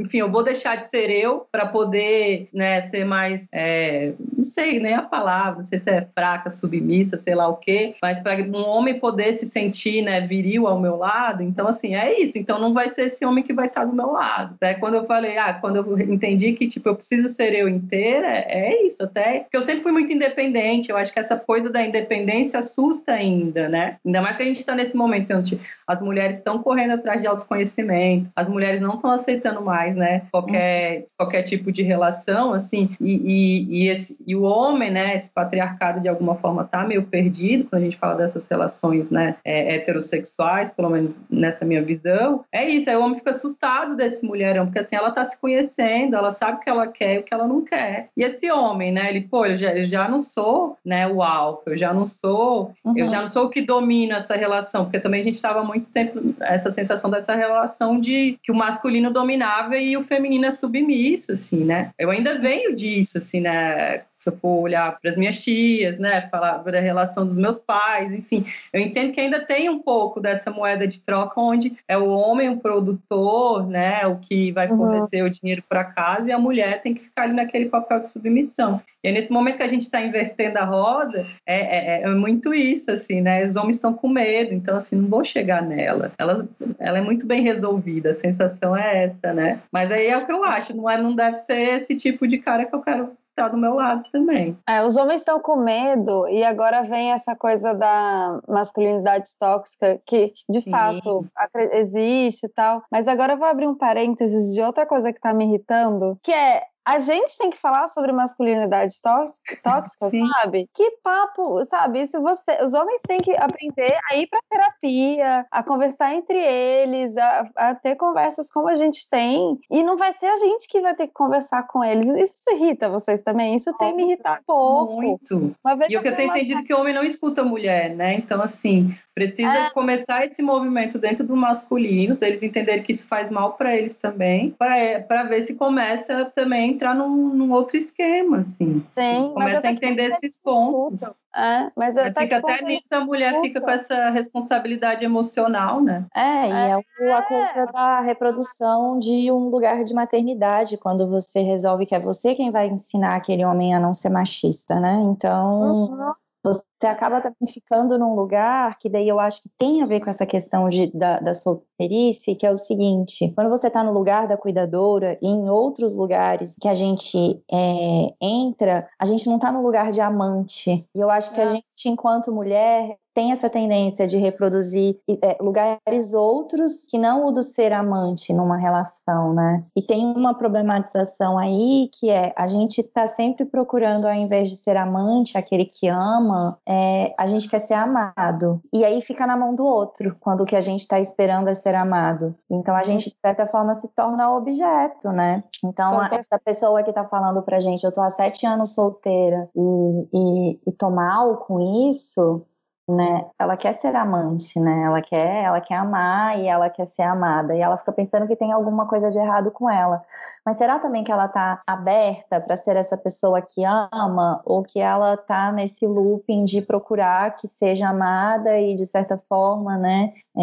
enfim, eu vou deixar de ser eu para poder né, ser mais, é, não sei nem a palavra, não sei se é fraca, submissa, sei lá o quê, mas para um homem poder se sentir né, viril ao meu lado, então assim, é isso, então não vai ser esse homem que vai estar do meu lado. Até quando eu falei, ah, quando eu entendi que tipo, eu preciso ser eu inteira, é, é isso, até porque eu sempre fui muito independente, eu acho que essa coisa da independência assusta ainda, né? Ainda mais que a gente está nesse momento onde as mulheres estão correndo atrás de autoconhecimento, as mulheres não estão aceitando mais, né, qualquer, qualquer tipo de relação, assim, e, e, e, esse, e o homem, né, esse patriarcado de alguma forma tá meio perdido quando a gente fala dessas relações, né, é, heterossexuais, pelo menos nessa minha visão, é isso, aí o homem fica assustado desse mulherão, porque assim, ela tá se conhecendo, ela sabe o que ela quer e o que ela não quer. E esse homem, né, ele, pô, eu já, eu já não sou, né, o alfa, eu já não sou, uhum. eu já não sou o que domina essa relação, porque também a gente estava muito tempo, essa sensação dessa relação de que o masculino dominava e o feminino é submisso, assim, né? Eu ainda venho disso, assim, né? Se eu for olhar para as minhas tias, né, falar da relação dos meus pais, enfim, eu entendo que ainda tem um pouco dessa moeda de troca onde é o homem o produtor, né, o que vai uhum. fornecer uhum. o dinheiro para casa e a mulher tem que ficar ali naquele papel de submissão. E nesse momento que a gente está invertendo a roda, é, é, é, muito isso, assim, né? Os homens estão com medo, então, assim, não vou chegar nela. Ela, ela é muito bem resolvida, a sensação é essa, né? Mas aí é o que eu acho, não, é, não deve ser esse tipo de cara que eu quero tá do meu lado também. É, os homens estão com medo e agora vem essa coisa da masculinidade tóxica que de Sim. fato existe e tal. Mas agora eu vou abrir um parênteses de outra coisa que tá me irritando, que é a gente tem que falar sobre masculinidade tóxica, sabe? Que papo, sabe? Se você, os homens têm que aprender a ir para terapia, a conversar entre eles, a, a, ter conversas como a gente tem, e não vai ser a gente que vai ter que conversar com eles. Isso irrita vocês também? Isso tem me irritado pouco. Muito. E eu que eu tenho entendido que o homem não escuta a mulher, né? Então assim, Precisa é. começar esse movimento dentro do masculino, deles entenderem que isso faz mal para eles também, para ver se começa também a entrar num, num outro esquema, assim. Sim, começa a entender esses pontos. É, mas, mas fica até nisso a mulher fica com essa responsabilidade emocional, né? É, e é, é a coisa da reprodução de um lugar de maternidade, quando você resolve que é você quem vai ensinar aquele homem a não ser machista, né? Então. Uhum você acaba também ficando num lugar que daí eu acho que tem a ver com essa questão de, da, da solteirice, que é o seguinte, quando você está no lugar da cuidadora e em outros lugares que a gente é, entra, a gente não está no lugar de amante. E eu acho que a é. gente, enquanto mulher, tem essa tendência de reproduzir é, lugares outros que não o do ser amante numa relação, né? E tem uma problematização aí que é a gente está sempre procurando, ao invés de ser amante, aquele que ama, é, a gente quer ser amado. E aí fica na mão do outro, quando o que a gente está esperando é ser amado. Então a gente, de certa forma, se torna objeto, né? Então, essa pessoa que está falando pra gente, eu tô há sete anos solteira e, e, e tô mal com isso, né? Ela quer ser amante, né? Ela quer, ela quer amar e ela quer ser amada. E ela fica pensando que tem alguma coisa de errado com ela. Mas será também que ela tá aberta para ser essa pessoa que ama ou que ela tá nesse looping de procurar que seja amada e de certa forma, né? É...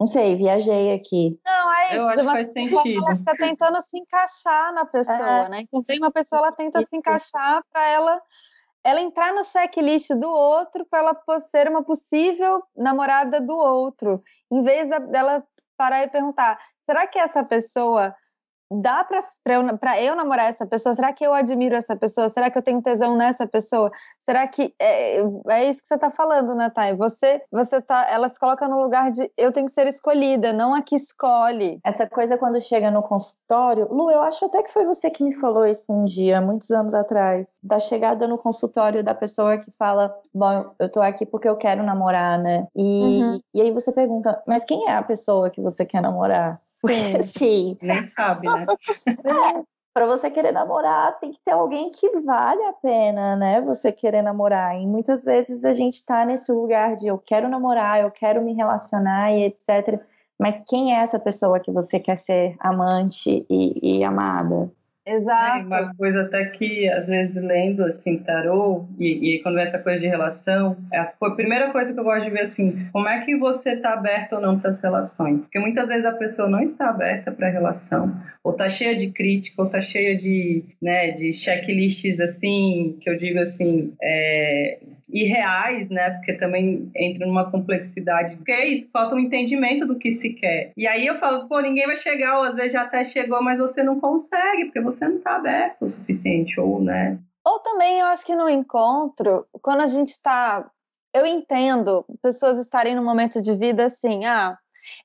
Não sei, viajei aqui. Não, é isso. Eu acho que faz sentido. Ela fica tentando se encaixar na pessoa, é. né? Então tem uma pessoa, ela tenta se encaixar para ela ela entrar no checklist do outro para ela ser uma possível namorada do outro, em vez dela parar e perguntar: será que essa pessoa dá para eu, eu namorar essa pessoa? Será que eu admiro essa pessoa? Será que eu tenho tesão nessa pessoa? Será que é, é isso que você está falando, Natália? Você, você tá, ela se coloca no lugar de eu tenho que ser escolhida, não a que escolhe. Essa coisa quando chega no consultório, Lu, eu acho até que foi você que me falou isso um dia, muitos anos atrás, da chegada no consultório da pessoa que fala, bom, eu tô aqui porque eu quero namorar, né? E, uhum. e aí você pergunta, mas quem é a pessoa que você quer namorar? Sim. Sim. Nem sabe, né? É, para você querer namorar, tem que ter alguém que vale a pena, né? Você querer namorar. E muitas vezes a gente tá nesse lugar de eu quero namorar, eu quero me relacionar e etc. Mas quem é essa pessoa que você quer ser amante e, e amada? Exato. É uma coisa até que, às vezes, lendo, assim, tarô, e, e quando vem essa coisa de relação, é a, a, primeira coisa que eu gosto de ver, assim, como é que você está aberto ou não para as relações. Porque muitas vezes a pessoa não está aberta para a relação, ou está cheia de crítica, ou está cheia de, né, de checklists, assim, que eu digo, assim, é, irreais, né? Porque também entra numa complexidade. Porque é isso, falta um entendimento do que se quer. E aí eu falo, pô, ninguém vai chegar, ou às vezes já até chegou, mas você não consegue, porque você não está aberto o suficiente, ou, né? Ou também eu acho que no encontro, quando a gente está. Eu entendo pessoas estarem num momento de vida assim, ah,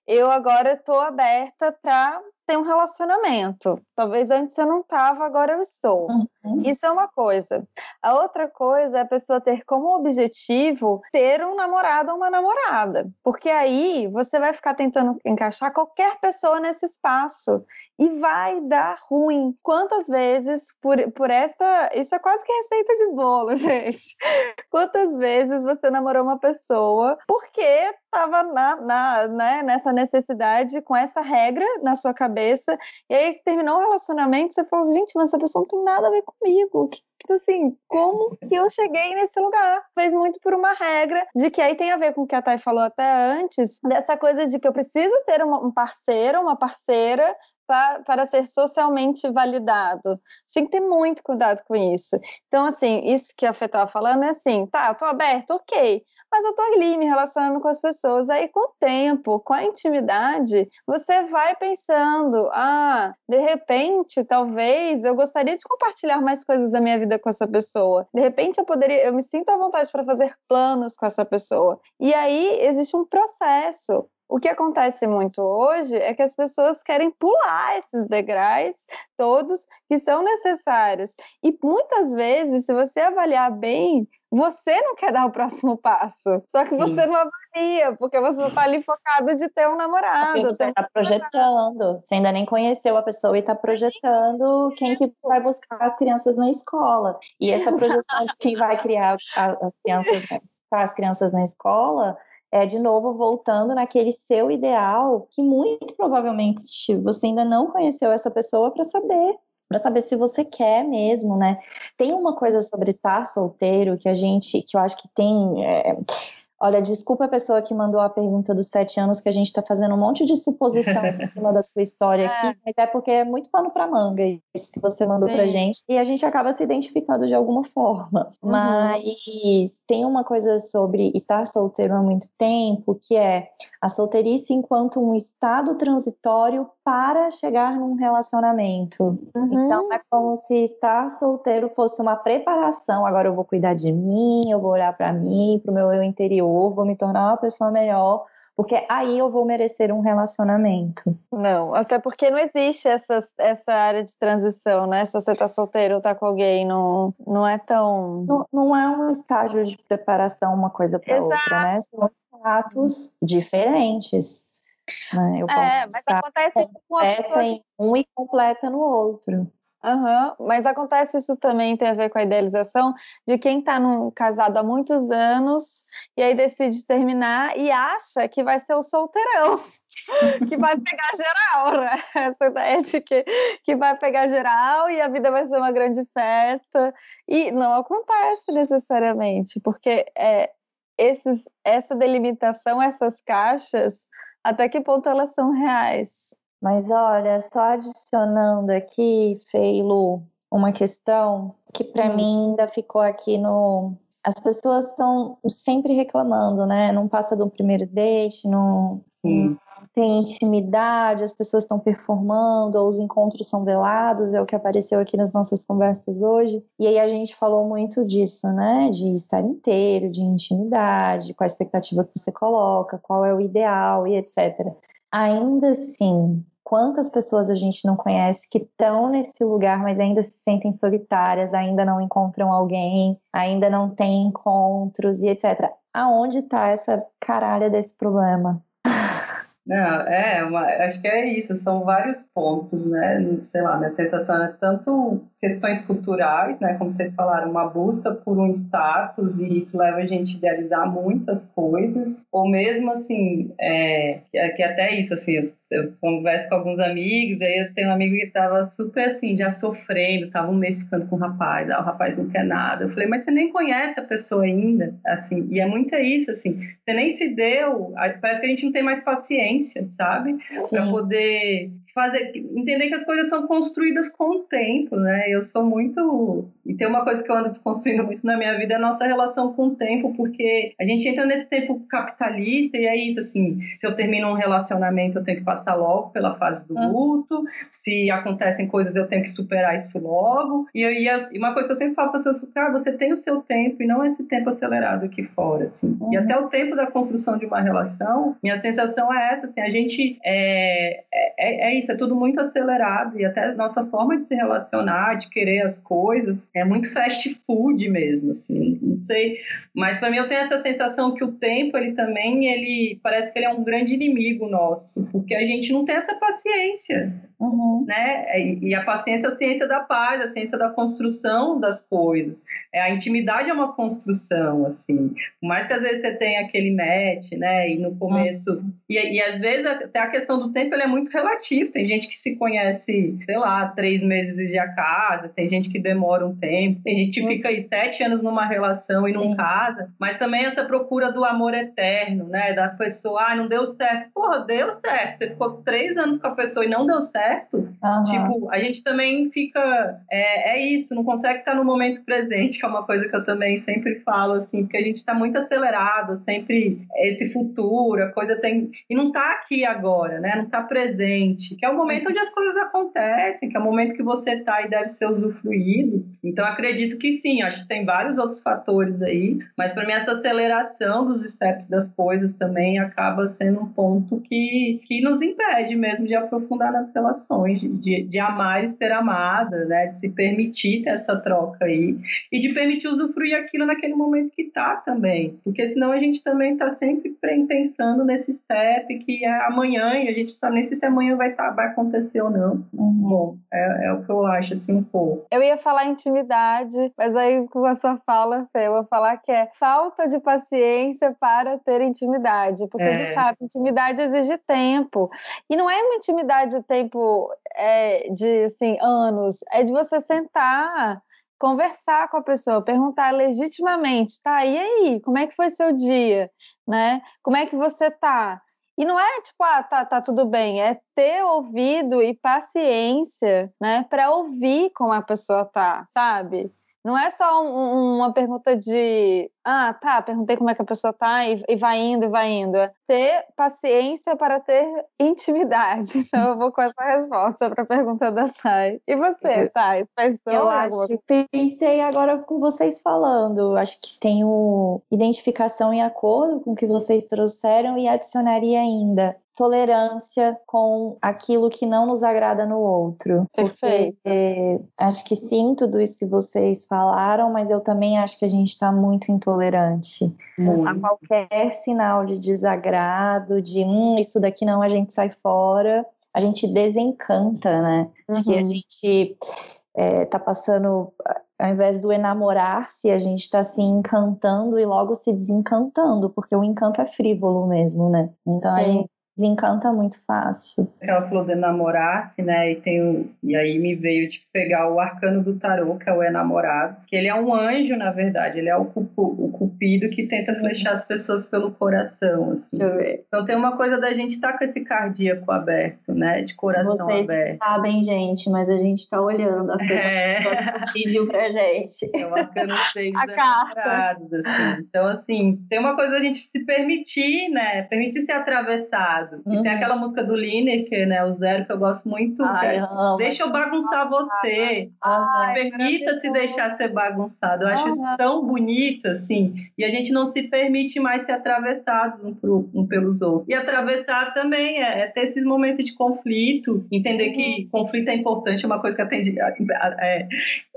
eu agora estou aberta para ter um relacionamento. Talvez antes eu não estava, agora eu estou. Uhum. Isso é uma coisa. A outra coisa é a pessoa ter como objetivo ter um namorado ou uma namorada. Porque aí você vai ficar tentando encaixar qualquer pessoa nesse espaço e vai dar ruim. Quantas vezes por, por essa. Isso é quase que receita de bolo, gente. Quantas vezes você namorou uma pessoa porque estava na, na, né, nessa necessidade, com essa regra na sua cabeça, e aí terminou o relacionamento, você falou, gente, mas essa pessoa não tem nada a ver comigo. Assim, como que eu cheguei nesse lugar? Fez muito por uma regra de que aí tem a ver com o que a Thay falou até antes, dessa coisa de que eu preciso ter um parceiro, uma parceira para ser socialmente validado. Tem que ter muito cuidado com isso. Então, assim, isso que a Fê estava falando é assim, tá, tô aberto, ok mas eu tô ali me relacionando com as pessoas. Aí, com o tempo, com a intimidade, você vai pensando: ah, de repente, talvez eu gostaria de compartilhar mais coisas da minha vida com essa pessoa. De repente, eu poderia, eu me sinto à vontade para fazer planos com essa pessoa. E aí existe um processo. O que acontece muito hoje é que as pessoas querem pular esses degraus todos que são necessários. E muitas vezes, se você avaliar bem, você não quer dar o próximo passo. Só que você Sim. não avalia, porque você está ali focado de ter um namorado. Você está projetando. Você ainda nem conheceu a pessoa e está projetando quem que vai buscar as crianças na escola. E essa projeção de quem vai criar as crianças, as crianças na escola é, de novo, voltando naquele seu ideal, que muito provavelmente você ainda não conheceu essa pessoa para saber para saber se você quer mesmo, né? Tem uma coisa sobre estar solteiro que a gente, que eu acho que tem. É, Olha, desculpa a pessoa que mandou a pergunta dos sete anos, que a gente está fazendo um monte de suposição em cima da sua história aqui, é. mas é porque é muito pano para manga isso que você mandou pra gente, e a gente acaba se identificando de alguma forma. Uhum. Mas tem uma coisa sobre estar solteiro há muito tempo, que é a solteirice enquanto um estado transitório para chegar num relacionamento. Uhum. Então é como se estar solteiro fosse uma preparação. Agora eu vou cuidar de mim, eu vou olhar para mim, para o meu eu interior, vou me tornar uma pessoa melhor. Porque aí eu vou merecer um relacionamento. Não, até porque não existe essa, essa área de transição, né? Se você tá solteiro ou tá com alguém, não, não é tão. Não, não é um estágio de preparação uma coisa para outra, né? São atos diferentes. Né? Eu é, mas acontece com a pessoa em um e completa no outro. Uhum, mas acontece isso também, tem a ver com a idealização de quem está casado há muitos anos e aí decide terminar e acha que vai ser o solteirão, que vai pegar geral, né? Essa ideia de que, que vai pegar geral e a vida vai ser uma grande festa. E não acontece necessariamente, porque é, esses, essa delimitação, essas caixas, até que ponto elas são reais? Mas olha, só adicionando aqui, Feilu, uma questão que para hum. mim ainda ficou aqui no. As pessoas estão sempre reclamando, né? Não passa do primeiro date, não, não tem intimidade, as pessoas estão performando, ou os encontros são velados, é o que apareceu aqui nas nossas conversas hoje. E aí a gente falou muito disso, né? De estar inteiro, de intimidade, qual a expectativa que você coloca, qual é o ideal e etc. Ainda assim, quantas pessoas a gente não conhece que estão nesse lugar, mas ainda se sentem solitárias, ainda não encontram alguém, ainda não têm encontros e etc. Aonde está essa caralha desse problema? Não, é, uma, acho que é isso, são vários pontos, né? Sei lá, minha sensação é tanto questões culturais, né? Como vocês falaram, uma busca por um status e isso leva a gente a idealizar muitas coisas, ou mesmo assim, é, que até isso, assim, eu converso com alguns amigos, aí eu tenho um amigo que estava super assim, já sofrendo, estava um mês ficando com o rapaz, ah, o rapaz não quer nada. Eu falei, mas você nem conhece a pessoa ainda, assim, e é muito isso, assim, você nem se deu, parece que a gente não tem mais paciência, sabe? Para poder fazer entender que as coisas são construídas com o tempo, né? Eu sou muito e tem uma coisa que eu ando desconstruindo muito na minha vida é a nossa relação com o tempo, porque a gente entra nesse tempo capitalista e é isso assim, se eu termino um relacionamento eu tenho que passar logo pela fase do luto, se acontecem coisas eu tenho que superar isso logo e, e uma coisa que eu sempre falo para as pessoas, cara, você tem o seu tempo e não esse tempo acelerado aqui fora, assim. Uhum. E até o tempo da construção de uma relação, minha sensação é essa, assim, a gente é, é, é é tudo muito acelerado e até nossa forma de se relacionar, de querer as coisas, é muito fast food mesmo, assim, não sei. Mas para mim eu tenho essa sensação que o tempo, ele também, ele parece que ele é um grande inimigo nosso, porque a gente não tem essa paciência. Uhum. Né? E a paciência é a ciência da paz, a ciência da construção das coisas. É, a intimidade é uma construção, assim. Por mais que às vezes você tenha aquele match, né? E no começo. Uhum. E, e às vezes até a questão do tempo é muito relativa. Tem gente que se conhece, sei lá, três meses e já casa, tem gente que demora um tempo, tem gente que uhum. fica aí sete anos numa relação e não Sim. casa. Mas também essa procura do amor eterno, né? Da pessoa, ah, não deu certo. Porra, deu certo. Você ficou três anos com a pessoa e não deu certo certo. Uhum. Tipo, a gente também fica. É, é isso, não consegue estar no momento presente, que é uma coisa que eu também sempre falo, assim, porque a gente está muito acelerado, sempre esse futuro, a coisa tem. E não está aqui agora, né? Não está presente, que é o momento onde as coisas acontecem, que é o momento que você está e deve ser usufruído. Então, acredito que sim, acho que tem vários outros fatores aí, mas para mim, essa aceleração dos steps das coisas também acaba sendo um ponto que, que nos impede mesmo de aprofundar nas relações relações, de, de amar e ser amada, né? De se permitir ter essa troca aí e de permitir usufruir aquilo naquele momento que tá também, porque senão a gente também tá sempre pensando nesse step que é amanhã e a gente sabe nem se amanhã vai, tá, vai acontecer ou não. Uhum. Bom, é, é, o que eu acho assim um pouco. Eu ia falar intimidade, mas aí com a sua fala, Fê, eu vou falar que é falta de paciência para ter intimidade, porque é. de fato intimidade exige tempo e não é uma intimidade de tempo é, de assim, anos, é de você sentar, conversar com a pessoa, perguntar legitimamente, tá, e aí, como é que foi seu dia, né? Como é que você tá? E não é tipo, ah, tá, tá tudo bem, é ter ouvido e paciência, né, para ouvir como a pessoa tá, sabe? Não é só um, uma pergunta de, ah, tá, perguntei como é que a pessoa tá e, e, vai indo e vai indo. É ter paciência para ter intimidade. Então eu vou com essa resposta para a pergunta da Thay. E você, Thay? Pensou eu acho, pensei agora com vocês falando. Acho que tenho identificação e acordo com o que vocês trouxeram e adicionaria ainda tolerância com aquilo que não nos agrada no outro. Perfeito. Porque acho que sim, tudo isso que vocês falaram, mas eu também acho que a gente está muito intolerante muito. a qualquer sinal de desagrado, de hum, isso daqui não, a gente sai fora, a gente desencanta, né? Acho que a uhum. gente é, tá passando, ao invés do enamorar-se, a gente está se encantando e logo se desencantando, porque o encanto é frívolo mesmo, né? Então Sim. a gente desencanta muito fácil. Ela falou de enamorar-se, né? E, tem um, e aí me veio de pegar o arcano do tarô, que é o enamorado, que ele é um anjo, na verdade, ele é o, cupo, o cupido que tenta flechar as pessoas pelo coração. Assim. Deixa eu ver. Então tem uma coisa da gente estar tá com esse cardíaco aberto, né? De coração Vocês aberto. sabem, gente, mas a gente tá olhando a é. pediu pra gente. É o arcano 6 a carta. Assim. Então, assim, tem uma coisa da gente se permitir, né? Permitir ser Uhum. E tem uhum. aquela música do Lineker, né? O Zero, que eu gosto muito. Ai, eu amo. Deixa eu bagunçar você. Permita-se deixar ser bagunçado. Eu acho isso tão bonito, assim. E a gente não se permite mais ser atravessados um, pro, um pelos outros. E atravessar também é, é, ter esses momentos de conflito, entender uhum. que conflito é importante, é uma coisa que aprendi, é,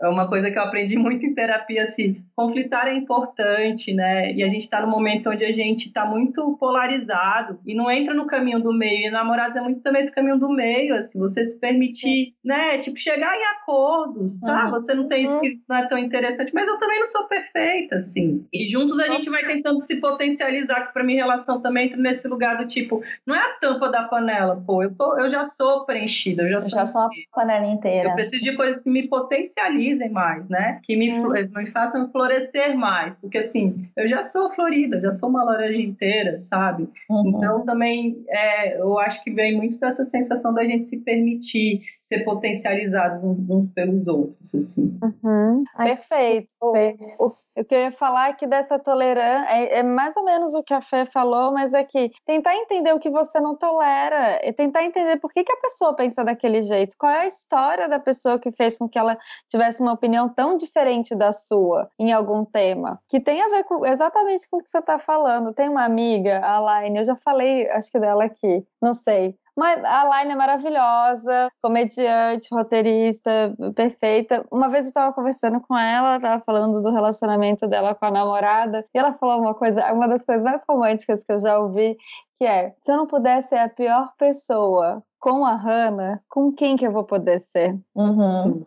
é uma coisa que eu aprendi muito em terapia, assim, conflitar é importante, né? E a gente está num momento onde a gente está muito polarizado e não entra no caminho do meio. E namorados é muito também esse caminho do meio, assim, você se permitir, né? Tipo, chegar em acordos, tá? Uhum. Você não tem isso que não é tão interessante, mas eu também não sou perfeita, assim. E juntos a gente vai tentando se potencializar, que pra mim relação também entra nesse lugar do tipo, não é a tampa da panela, pô, eu, tô, eu já sou preenchida, eu já sou. Eu já sou a panela inteira. Eu preciso de coisas que me potencializem mais, né? Que me, uhum. me façam florescer mais. Porque assim, eu já sou florida, já sou uma laranja inteira, sabe? Uhum. Então também é, eu acho que vem muito dessa sensação da gente se permitir ser potencializados uns pelos outros, assim. Uhum. Perfeito. O, o, o, que eu ia falar aqui dessa tolerância é, é, mais ou menos o que a Fê falou, mas é que tentar entender o que você não tolera e tentar entender por que, que a pessoa pensa daquele jeito, qual é a história da pessoa que fez com que ela tivesse uma opinião tão diferente da sua em algum tema, que tem a ver com exatamente com o que você está falando. Tem uma amiga, a Laine, eu já falei, acho que dela aqui, não sei, mas a Line é maravilhosa, comediante, roteirista, perfeita. Uma vez eu estava conversando com ela, estava falando do relacionamento dela com a namorada, e ela falou uma coisa, uma das coisas mais românticas que eu já ouvi, que é: se eu não pudesse ser a pior pessoa com a Hannah, com quem que eu vou poder ser? Uhum.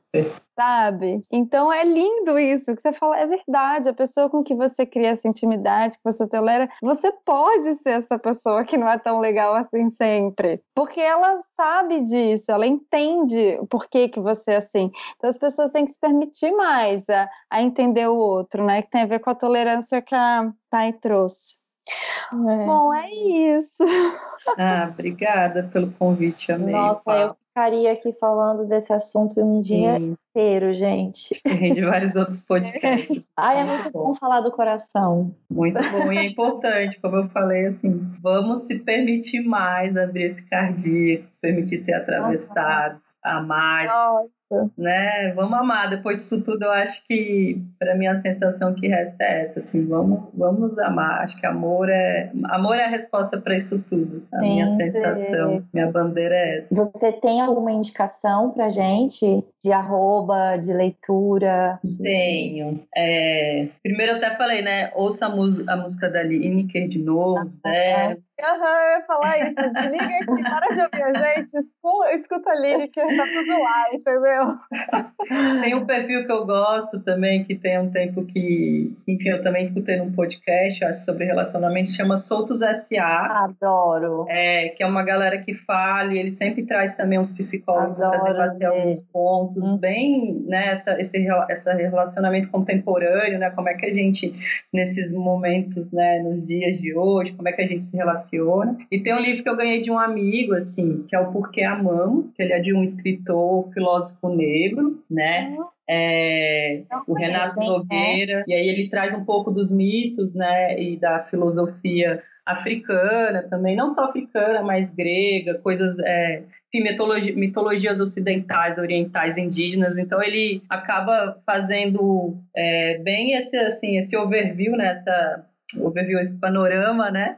Sabe? Então é lindo isso, que você fala, é verdade, a pessoa com que você cria essa intimidade, que você tolera, você pode ser essa pessoa que não é tão legal assim sempre. Porque ela sabe disso, ela entende por que, que você é assim. Então as pessoas têm que se permitir mais a, a entender o outro, né? Que tem a ver com a tolerância que a Thay trouxe. É. Bom, é isso. Ah, obrigada pelo convite, amei. Nossa, eu ficaria aqui falando desse assunto um dia Sim. inteiro, gente. De vários outros podcasts. Ai, é muito bom. bom falar do coração. Muito bom e é importante, como eu falei, assim, vamos se permitir mais abrir esse cardíaco, se permitir ser atravessado, amar. Nossa né? Vamos amar. Depois disso tudo, eu acho que, para mim, a sensação que resta é essa, assim, vamos, vamos amar. Acho que amor é, amor é a resposta para isso tudo. A Sim, minha sensação, minha bandeira é essa. Você tem alguma indicação para gente de arroba, de leitura? Tenho. É, primeiro eu até falei, né? Ouça a, a música da Lineker de novo, né? Aham, eu ia falar isso. Desliga aqui, para de ouvir a gente, escuta a Lineker, tá tudo lá, entendeu? Tem um perfil que eu gosto também, que tem um tempo que, enfim, eu também escutei num podcast acho, sobre relacionamento, chama Soltos S.A. Adoro. É, que é uma galera que fala, e ele sempre traz também uns psicólogos para debater alguns pontos, hum. bem, né, essa, esse, esse relacionamento contemporâneo, né, como é que a gente, nesses momentos, né, nos dias de hoje, como é que a gente se relaciona. E tem um livro que eu ganhei de um amigo, assim, que é o Porquê Amamos, que ele é de um escritor, filósofo negro, né? É, o Renato Nogueira, e aí ele traz um pouco dos mitos, né, e da filosofia africana também, não só africana, mas grega, coisas, é, mitologia, mitologias ocidentais, orientais, indígenas. Então ele acaba fazendo é, bem esse assim esse overview, né, essa overview, esse panorama, né,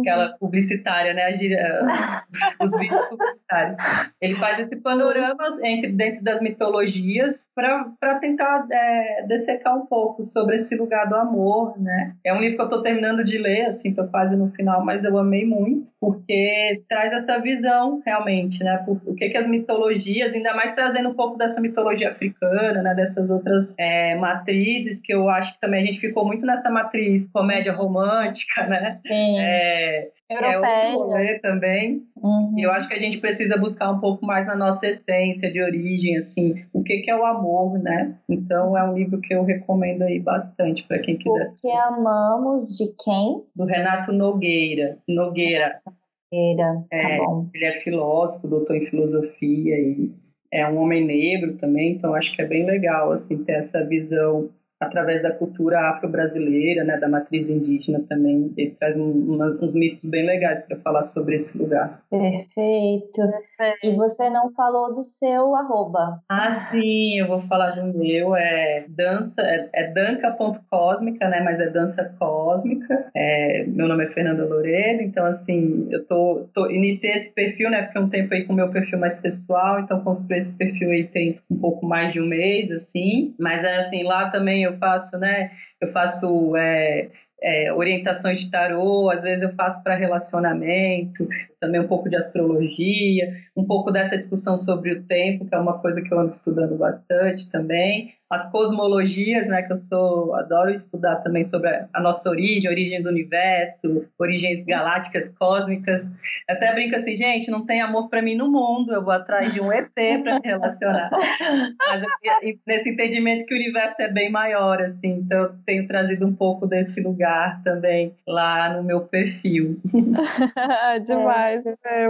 aquela publicitária, né? os vídeos publicitários. Ele faz esse panorama entre, dentro das mitologias para tentar é, dessecar um pouco sobre esse lugar do amor, né? É um livro que eu estou terminando de ler, assim, estou quase no final, mas eu amei muito, porque traz essa visão, realmente, né? Por, o que que as mitologias, ainda mais trazendo um pouco dessa mitologia africana, né? Dessas outras é, matrizes, que eu acho que também a gente ficou muito nessa matriz comédia romântica, né? Sim. É, Europeia. É também. Uhum. Eu acho que a gente precisa buscar um pouco mais na nossa essência de origem, assim, o que, que é o amor, né? Então é um livro que eu recomendo aí bastante para quem quiser. Porque amamos de quem? Do Renato Nogueira. Nogueira. Nogueira, tá é, bom. Ele é filósofo, doutor em filosofia e é um homem negro também, então acho que é bem legal assim ter essa visão através da cultura afro-brasileira, né, da matriz indígena também. Ele traz um, uma, uns mitos bem legais para falar sobre esse lugar. Perfeito. E você não falou do seu arroba. Ah, sim, eu vou falar do meu. É dança, é, é danca.cósmica, né, mas é dança cósmica. É, meu nome é Fernanda Loureiro, então assim, eu tô, tô iniciei esse perfil, né, fiquei um tempo aí com o meu perfil mais pessoal, então construí esse perfil aí tem um pouco mais de um mês, assim. Mas é assim, lá também eu faço, né? Eu faço é, é, orientações de tarô, às vezes eu faço para relacionamento, também um pouco de astrologia, um pouco dessa discussão sobre o tempo, que é uma coisa que eu ando estudando bastante também as cosmologias, né, que eu sou adoro estudar também sobre a nossa origem, origem do universo, origens galácticas, cósmicas. Até brinco assim, gente, não tem amor para mim no mundo, eu vou atrás de um ET para me relacionar. Mas eu, nesse entendimento que o universo é bem maior, assim, então eu tenho trazido um pouco desse lugar também lá no meu perfil. Demais, é,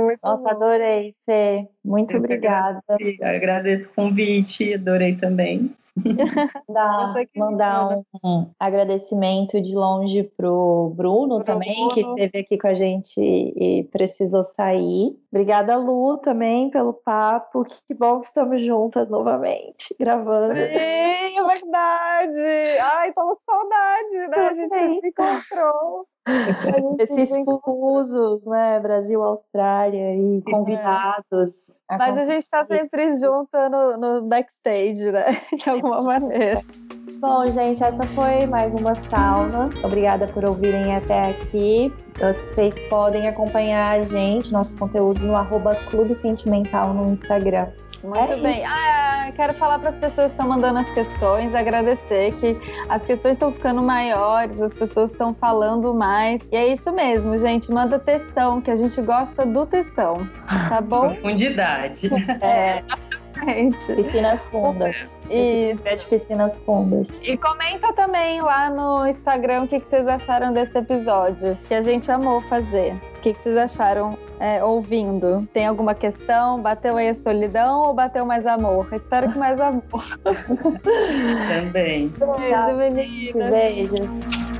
muito Nossa, bom. adorei, Fê. Muito obrigada. agradeço o convite, adorei também. Dar, mandar um agradecimento de longe pro Bruno pro também, Bruno. que esteve aqui com a gente e precisou sair. Obrigada, Lu, também, pelo papo. Que bom que estamos juntas novamente, gravando. Sim, é verdade. Ai, tô com saudade, né? A gente se encontrou. Esses fusos, né? Brasil, Austrália e convidados. É. Mas a gente está sempre junto no, no backstage, né? De alguma maneira. Bom, gente, essa foi mais uma sauna. Obrigada por ouvirem até aqui. Vocês podem acompanhar a gente, nossos conteúdos no arroba Clube Sentimental no Instagram. Muito é bem. Ah, quero falar para as pessoas que estão mandando as questões, agradecer que as questões estão ficando maiores, as pessoas estão falando mais. E é isso mesmo, gente. Manda textão, que a gente gosta do textão. Tá bom? Profundidade. É. Piscinas fundas. Isso. De piscinas fundas. E comenta também lá no Instagram o que, vocês acharam desse episódio, que a gente amou fazer. O que, que vocês acharam é, ouvindo? Tem alguma questão? Bateu aí a solidão ou bateu mais amor? Eu espero que mais amor. Também. Beijo, meninas. Beijos.